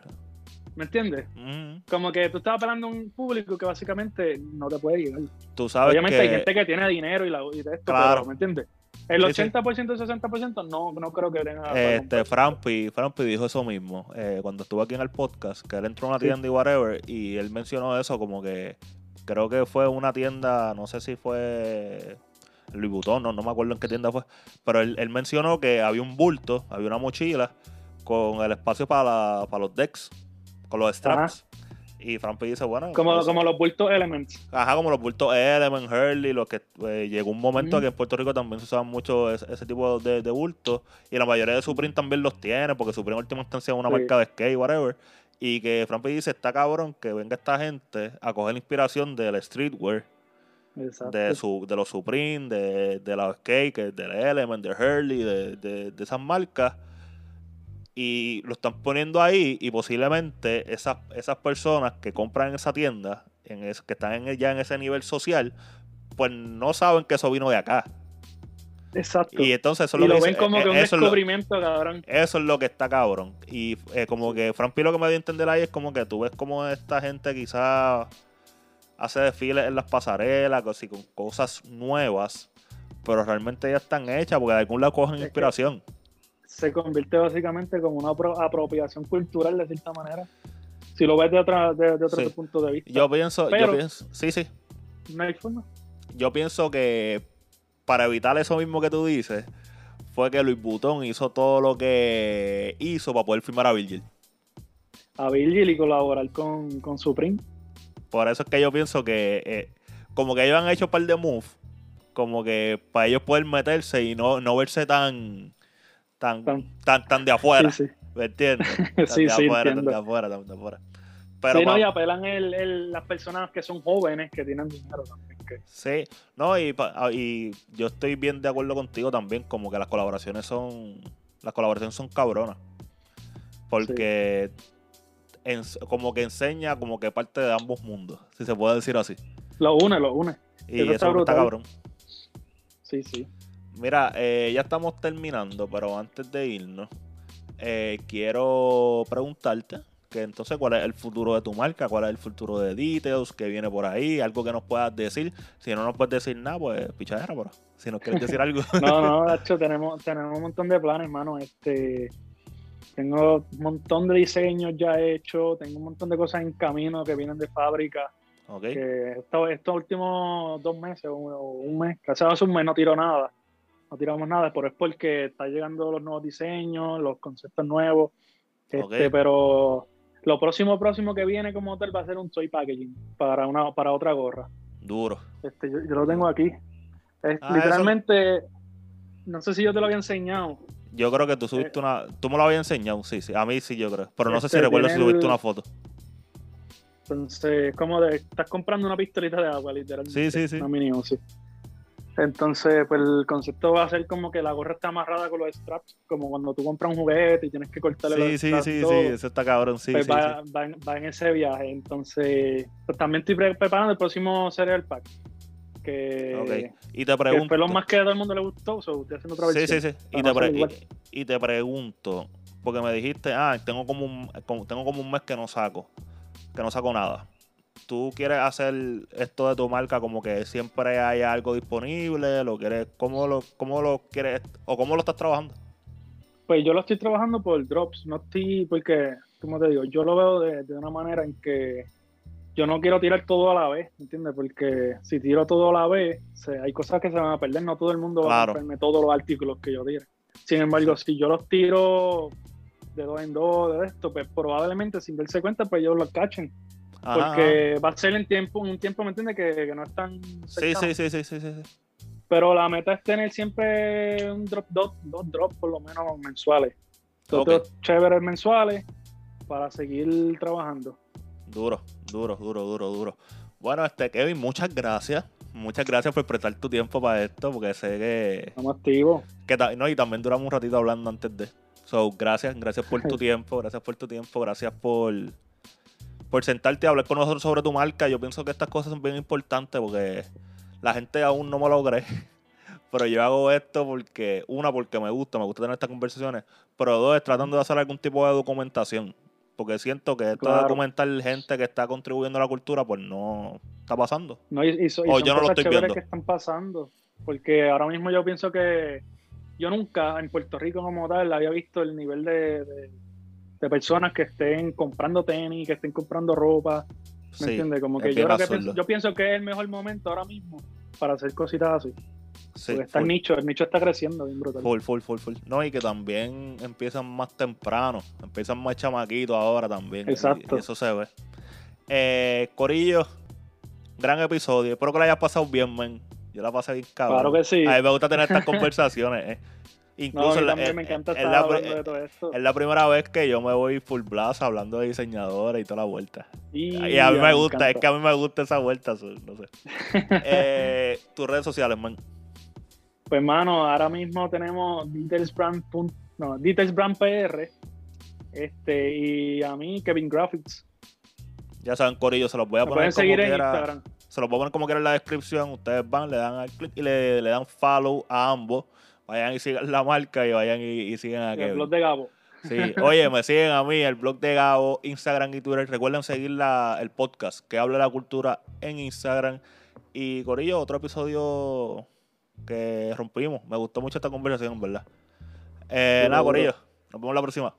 ¿me entiendes? Ujú. Como que tú estás apelando a un público que básicamente no te puede llegar. Tú sabes Obviamente que... hay gente que tiene dinero y, la, y de esto, Claro. pero, ¿me entiendes? El Sí, sí. 80% y 60% no, no creo que tenga. Este. Frampi, Frampi dijo eso mismo eh, cuando estuvo aquí en el podcast, que él entró a una Sí. tienda y whatever, y él mencionó eso como que creo que fue una tienda, no sé si fue Louis Vuitton, no, no me acuerdo en qué tienda fue, pero él, él mencionó que había un bulto, había una mochila con el espacio para, la- para los decks, con los straps. Y Frampi dice, bueno, Como, eso- como los bultos Elements. Ajá, como los bultos Element, Hurley, los que eh, llegó un momento Ujú. que en Puerto Rico también se usaban mucho ese, ese tipo de, de bultos. Y la mayoría de Supreme también los tiene, porque Supreme en última instancia es una Sí. marca de skate, whatever. Y que Frampi dice, está cabrón que venga esta gente a coger la inspiración del streetwear, Exacto. de su de los Supreme, de, de los del Element, de Hurley, de, de, de esas marcas. Y lo están poniendo ahí y posiblemente esas, esas personas que compran en esa tienda, en es- que están en, ya en ese nivel social, pues no saben que eso vino de acá. Exacto. Y entonces eso y lo, lo ven dice- como eh, que un eso es lo- descubrimiento, cabrón. eso es lo que está cabrón. Y eh, como que Fran lo que me dio a entender ahí es como que tú ves como esta gente quizás hace desfiles en las pasarelas, así, con cosas nuevas, pero realmente ya están hechas porque de algún lado cogen Es inspiración. Se convierte básicamente como una apro- apropiación cultural de cierta manera. Si lo ves de, otra, de, de otro Sí. punto de vista. Yo pienso, Pero- yo pienso, sí, sí. no hay forma. Yo pienso que para evitar eso mismo que tú dices, fue que Luis Butón hizo todo lo que hizo para poder firmar a Virgil. A Virgil y colaborar con, con Supreme. Por eso es que yo pienso que eh, como que ellos han hecho un par de moves, como que para ellos poder meterse y no, no verse tan tan, Tan- tan, tan de afuera, Sí, sí. ¿me entiendes? Tan Sí, de sí, afuera, tan entiendo. de afuera, tan de afuera. Pero sí, no, y apelan el, el- las personas que son jóvenes, que tienen dinero también. Que, Sí, no, y, ah, y yo estoy bien de acuerdo contigo también, como que las colaboraciones son, las colaboraciones son cabronas. Porque como que enseña como que parte de ambos mundos, si se puede decir así. lo une, lo une. Y Eso eso, está cabrón. Sí, sí. Mira, eh, ya estamos terminando, pero antes de irnos, eh, quiero preguntarte que entonces cuál es el futuro de tu marca, cuál es el futuro de Details, que viene por ahí, algo que nos puedas decir. Si no nos puedes decir nada, pues pichadera, pero si nos quieres decir algo. No, no, de hecho, tenemos, tenemos un montón de planes, hermano. Este, tengo un montón de diseños ya hechos, tengo un montón de cosas en camino que vienen de fábrica. ok, Que esto- estos últimos dos meses o un mes, casi hace un mes no tiro nada. No tiramos nada, pero es porque están llegando los nuevos diseños, los conceptos nuevos. Este, Ok. Pero lo próximo próximo que viene como tal va a ser un toy packaging para una para otra gorra. duro. Este, yo, yo lo tengo aquí. Es, Ah, literalmente, no sé si yo te lo había enseñado. Yo creo que tú subiste una. Tú me lo habías enseñado, sí, sí. A mí sí, yo creo. Pero no sé si Este, recuerdo si subiste el- una foto. Entonces, como de, estás comprando una pistolita de agua, literalmente. Sí, sí, sí. Una mini Uzi. Entonces, pues el concepto va a ser como que la gorra está amarrada con los straps, como cuando tú compras un juguete y tienes que cortarle Sí, los sí, straps. sí, todo. sí. Eso está cabrón, sí, Pues sí, va, sí. va en, va en ese viaje. Entonces, pues también estoy pre- preparando el próximo cereal pack. Que, Ok. Y te que pregunto. fue lo más que a todo el mundo le gustó. so, estoy haciendo otra Sí, versión. sí, sí. Y Para te, y, y te pregunto, porque me dijiste, ah, tengo como un, como- tengo como un mes que no saco, que no saco nada. ¿Tú quieres hacer esto de tu marca como que siempre haya algo disponible? ¿Lo quieres, cómo lo, cómo lo quieres o cómo lo estás trabajando? Pues yo lo estoy trabajando por drops, no estoy porque, como te digo, yo lo veo de, de una manera en que yo no quiero tirar todo a la vez, ¿entiendes? Porque si tiro todo a la vez, se- hay cosas que se van a perder, no todo el mundo va a comprarme todos los artículos que yo tire. Sin embargo, si yo los tiro de dos en dos, de esto, pues probablemente sin darse cuenta, pues ellos los cachen. Ajá, Porque va a ser en tiempo, un tiempo, ¿me entiendes? Que, que no es tan Sí, sí, sí, sí, sí, sí, sí. Pero la meta es tener siempre un drop, dos, dos drops por lo menos mensuales. Dos chéveres mensuales para seguir trabajando. Duro, duro, duro, duro, duro. Bueno, este Kevin, muchas gracias. Muchas gracias por prestar tu tiempo para esto, porque sé que, Estamos activos. que no, y también duramos un ratito hablando antes de. So, gracias, gracias por tu tiempo, gracias por tu tiempo, gracias por por sentarte a hablar con nosotros sobre tu marca. Yo pienso que estas cosas son bien importantes porque la gente aún no me lo cree. Pero yo hago esto porque, una, porque me gusta, me gusta tener estas conversaciones, pero dos, es tratando de hacer algún tipo de documentación. Porque siento que esto de Claro. documentar gente que está contribuyendo a la cultura, pues no está pasando. No, y, y so- y O son yo no lo estoy viendo. que están pasando. Porque ahora mismo yo pienso que yo nunca en Puerto Rico como tal había visto el nivel de, de- de personas que estén comprando tenis, que estén comprando ropa. ¿Me Sí, entiendes? Como que yo, que pienso, yo pienso que es el mejor momento ahora mismo para hacer cositas así. Sí, Porque está el nicho, el nicho está creciendo bien brutal. Full, full, full, full. No, y que también empiezan más temprano. Empiezan más chamaquitos ahora también. Exacto. Y, eso se ve. Eh, Corillo, gran episodio. Espero que lo hayas pasado bien, man. Yo la pasé bien cabrón. Claro que sí. A mí me gusta tener estas conversaciones. eh. Incluso en- me encanta en estar la- hablando de todo esto. es la primera vez que yo me voy full blast hablando de diseñadora y toda la vuelta. Y, Y a mí me gusta, encanta. es que a mí me gusta esa vuelta, no sé. Eh, tus redes sociales, man. Pues, mano, ahora mismo tenemos Detailsbrand. punt- No, Detailsbrand PR. Este, y a mí, Kevin Graphics. Ya saben, Corillo, se los voy a poner como quiera. Instagram. Se los voy a poner como quiera en la descripción. Ustedes van, le dan al clic y le, le dan follow a ambos. Vayan y sigan la marca y vayan y, y sigan a El Kevin. blog de Gabo. Sí. Oye, me siguen a mí, el blog de Gabo, Instagram y Twitter. Recuerden seguir la, el podcast que habla de la cultura en Instagram. Y Corillo, otro episodio que rompimos. Me gustó mucho esta conversación, en verdad. Eh, nada, Seguro. Corillo. Nos vemos la próxima.